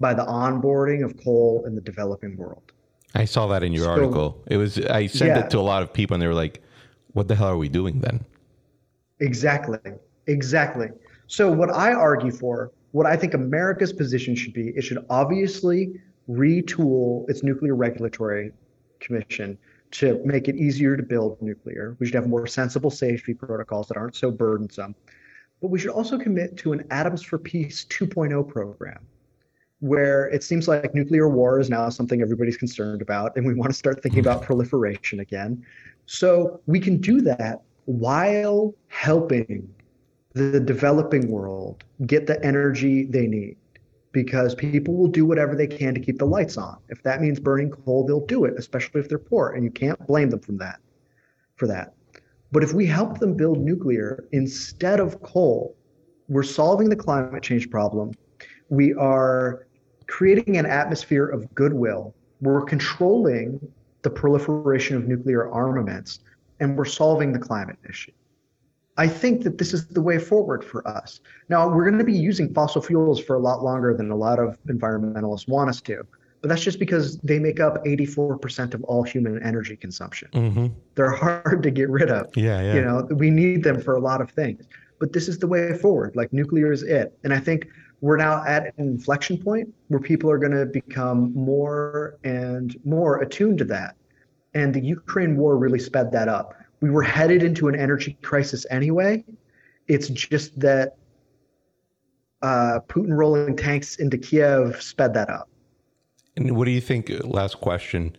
by the onboarding of coal in the developing world. I saw that in your so, article. It was I sent yeah. it to a lot of people and they were like, "What the hell are we doing then?" Exactly. Exactly. So what I argue for, what I think America's position should be, it should obviously retool its nuclear regulatory commission to make it easier to build nuclear. We should have more sensible safety protocols that aren't so burdensome. But we should also commit to an Atoms for Peace 2.0 program where it seems like nuclear war is now something everybody's concerned about, and we want to start thinking about proliferation again. So we can do that while helping the developing world get the energy they need because people will do whatever they can to keep the lights on. If that means burning coal, they'll do it, especially if they're poor, and you can't blame them from that for that. But if we help them build nuclear instead of coal, we're solving the climate change problem. We are creating an atmosphere of goodwill. We're controlling the proliferation of nuclear armaments, and we're solving the climate issue. I think that this is the way forward for us. Now, we're going to be using fossil fuels for a lot longer than a lot of environmentalists want us to, but that's just because they make up 84% of all human energy consumption. Mm-hmm. They're hard to get rid of. Yeah, yeah. You know, we need them for a lot of things. But this is the way forward. Like nuclear is it. And I think we're now at an inflection point where people are going to become more and more attuned to that. And the Ukraine war really sped that up we were headed into an energy crisis anyway. It's just that uh, Putin rolling tanks into Kiev sped that up. And what do you think? Last question.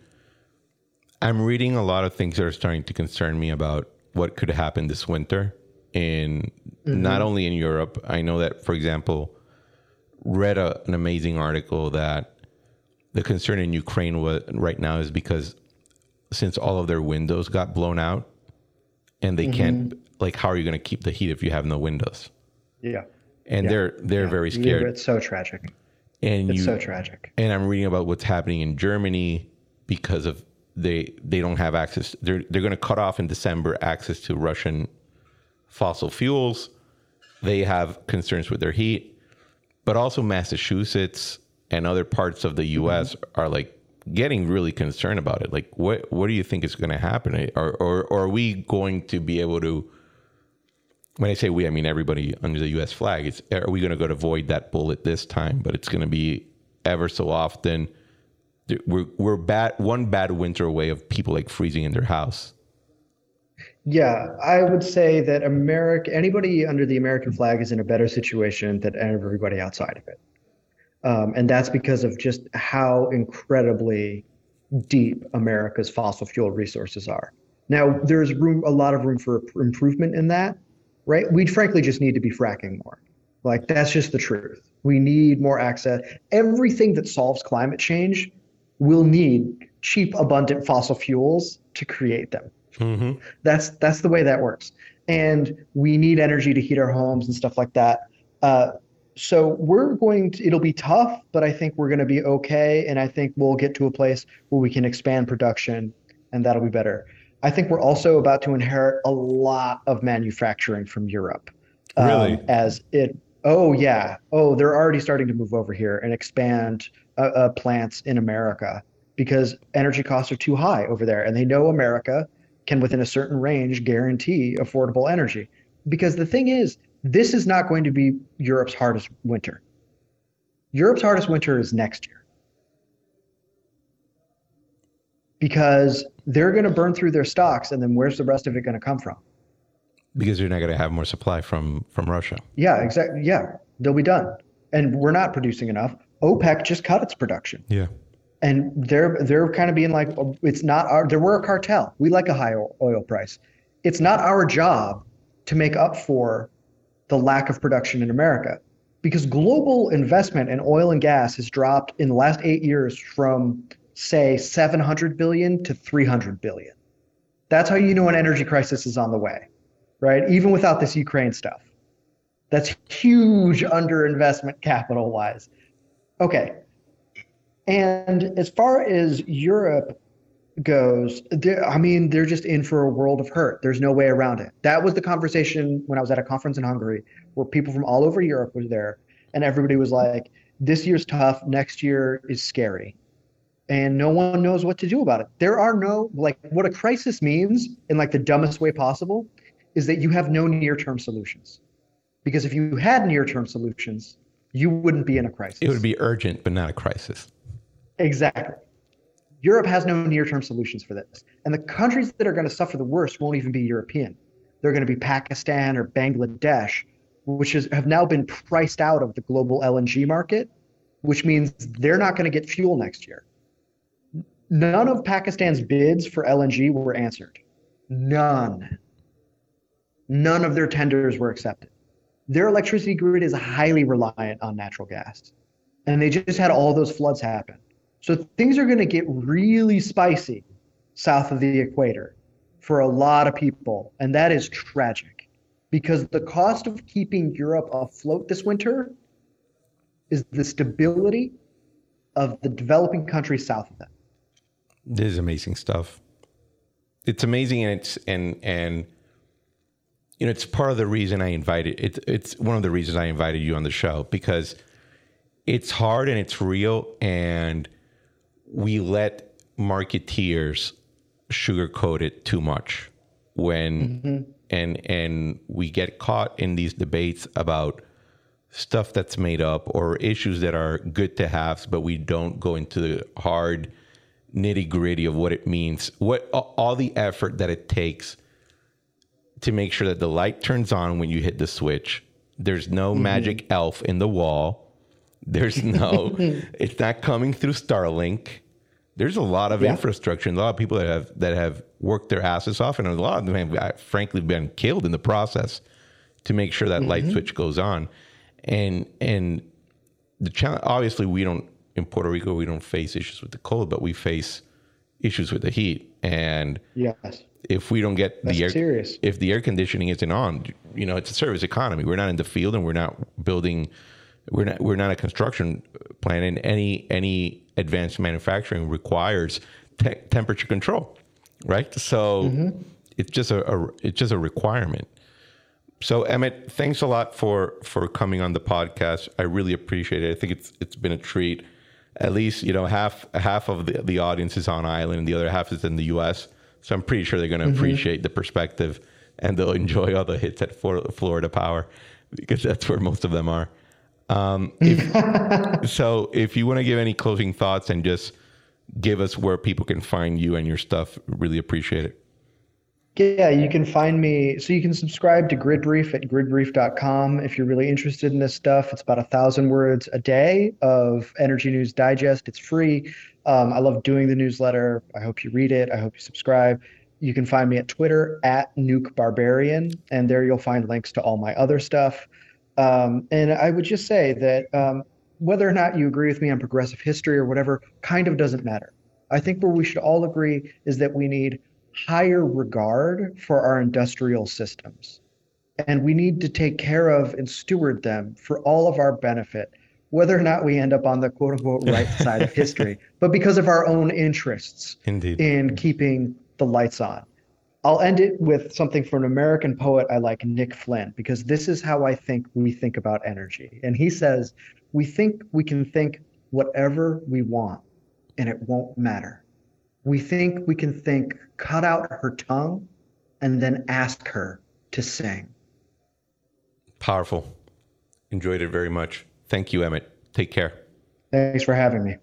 I'm reading a lot of things that are starting to concern me about what could happen this winter in mm-hmm. not only in Europe. I know that, for example, read a, an amazing article that the concern in Ukraine was, right now is because since all of their windows got blown out, and they mm-hmm. can't like how are you going to keep the heat if you have no windows? Yeah. And yeah. they're they're yeah. very scared. It's so tragic. And it's you, so tragic. and i'm reading about what's happening in germany because of they they don't have access they're they're going to cut off in december access to russian fossil fuels. They have concerns with their heat but also massachusetts and other parts of the us mm-hmm. are like getting really concerned about it. Like, what what do you think is going to happen? Or, or, or are we going to be able to? When I say we, I mean everybody under the U.S. flag. It's are we going to go to avoid that bullet this time? But it's going to be ever so often. We're we're bad one bad winter away of people like freezing in their house. Yeah, I would say that America, anybody under the American flag is in a better situation than everybody outside of it. Um, and that's because of just how incredibly deep America's fossil fuel resources are. Now, there's room, a lot of room for improvement in that, right? We frankly just need to be fracking more. Like that's just the truth. We need more access. Everything that solves climate change will need cheap, abundant fossil fuels to create them. Mm-hmm. That's that's the way that works. And we need energy to heat our homes and stuff like that. Uh, so we're going to it'll be tough but i think we're going to be okay and i think we'll get to a place where we can expand production and that'll be better i think we're also about to inherit a lot of manufacturing from europe um, really as it oh yeah oh they're already starting to move over here and expand uh, uh, plants in america because energy costs are too high over there and they know america can within a certain range guarantee affordable energy because the thing is this is not going to be Europe's hardest winter. Europe's hardest winter is next year. Because they're going to burn through their stocks, and then where's the rest of it going to come from? Because you're not going to have more supply from from Russia. Yeah, exactly. Yeah, they'll be done, and we're not producing enough. OPEC just cut its production. Yeah, and they're they're kind of being like, oh, it's not our. There were a cartel. We like a high oil price. It's not our job to make up for the lack of production in America. Because global investment in oil and gas has dropped in the last eight years from, say, 700 billion to 300 billion. That's how you know an energy crisis is on the way, right? Even without this Ukraine stuff. That's huge underinvestment capital wise. Okay. And as far as Europe goes, I mean, they're just in for a world of hurt. There's no way around it. That was the conversation when I was at a conference in Hungary where people from all over Europe were there, and everybody was like, "This year's tough. Next year is scary." And no one knows what to do about it. There are no like what a crisis means in like the dumbest way possible is that you have no near-term solutions. Because if you had near-term solutions, you wouldn't be in a crisis. It would be urgent, but not a crisis. Exactly. Europe has no near term solutions for this. And the countries that are going to suffer the worst won't even be European. They're going to be Pakistan or Bangladesh, which is, have now been priced out of the global LNG market, which means they're not going to get fuel next year. None of Pakistan's bids for LNG were answered. None. None of their tenders were accepted. Their electricity grid is highly reliant on natural gas. And they just had all those floods happen. So things are going to get really spicy south of the equator for a lot of people. And that is tragic because the cost of keeping Europe afloat this winter is the stability of the developing countries south of them. This is amazing stuff. It's amazing and it's and and you know it's part of the reason I invited it's it's one of the reasons I invited you on the show because it's hard and it's real and we let marketeers sugarcoat it too much when mm-hmm. and and we get caught in these debates about stuff that's made up or issues that are good to have but we don't go into the hard nitty gritty of what it means what all the effort that it takes to make sure that the light turns on when you hit the switch there's no mm-hmm. magic elf in the wall there's (laughs) no, it's not coming through Starlink. There's a lot of yeah. infrastructure and a lot of people that have that have worked their asses off, and a lot of them have uh, frankly been killed in the process to make sure that mm-hmm. light switch goes on. And and the challenge, obviously, we don't in Puerto Rico we don't face issues with the cold, but we face issues with the heat. And yes, if we don't get That's the air, serious. if the air conditioning isn't on, you know, it's a service economy. We're not in the field, and we're not building we're not we're not a construction plant, and any any advanced manufacturing requires te- temperature control, right? So mm-hmm. it's just a, a, it's just a requirement. So Emmet, thanks a lot for for coming on the podcast. I really appreciate it. I think it's it's been a treat. At least you know half half of the, the audience is on island, and the other half is in the U.S. So I'm pretty sure they're going to mm-hmm. appreciate the perspective, and they'll enjoy all the hits at Florida Power because that's where most of them are. Um, if, (laughs) so if you want to give any closing thoughts and just give us where people can find you and your stuff, really appreciate it. Yeah, you can find me. So you can subscribe to Grid Brief at gridbrief.com if you're really interested in this stuff. It's about a thousand words a day of Energy News Digest. It's free. Um, I love doing the newsletter. I hope you read it. I hope you subscribe. You can find me at Twitter at Nuke Barbarian, and there you'll find links to all my other stuff. Um, and I would just say that um, whether or not you agree with me on progressive history or whatever kind of doesn't matter. I think where we should all agree is that we need higher regard for our industrial systems. And we need to take care of and steward them for all of our benefit, whether or not we end up on the quote unquote (laughs) right side of history, but because of our own interests Indeed. in keeping the lights on. I'll end it with something from an American poet I like, Nick Flynn, because this is how I think we think about energy. And he says, We think we can think whatever we want, and it won't matter. We think we can think, cut out her tongue, and then ask her to sing. Powerful. Enjoyed it very much. Thank you, Emmet. Take care. Thanks for having me.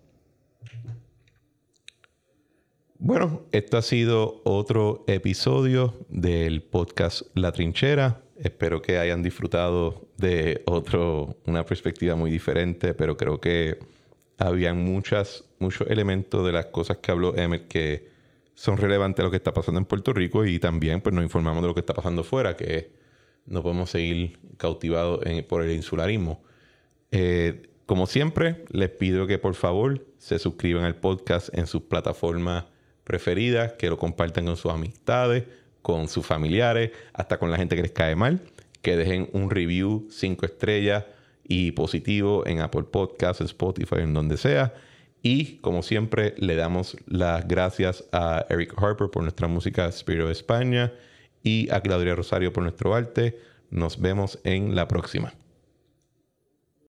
Bueno, esto ha sido otro episodio del podcast La Trinchera. Espero que hayan disfrutado de otro, una perspectiva muy diferente, pero creo que habían muchas, muchos elementos de las cosas que habló Emmett que son relevantes a lo que está pasando en Puerto Rico y también pues nos informamos de lo que está pasando fuera, que no podemos seguir cautivados por el insularismo. Eh, como siempre, les pido que por favor se suscriban al podcast en sus plataformas preferidas, que lo compartan con sus amistades, con sus familiares, hasta con la gente que les cae mal, que dejen un review 5 estrellas y positivo en Apple Podcasts, Spotify, en donde sea. Y como siempre, le damos las gracias a Eric Harper por nuestra música Spiro de España y a Claudia Rosario por nuestro arte. Nos vemos en la próxima.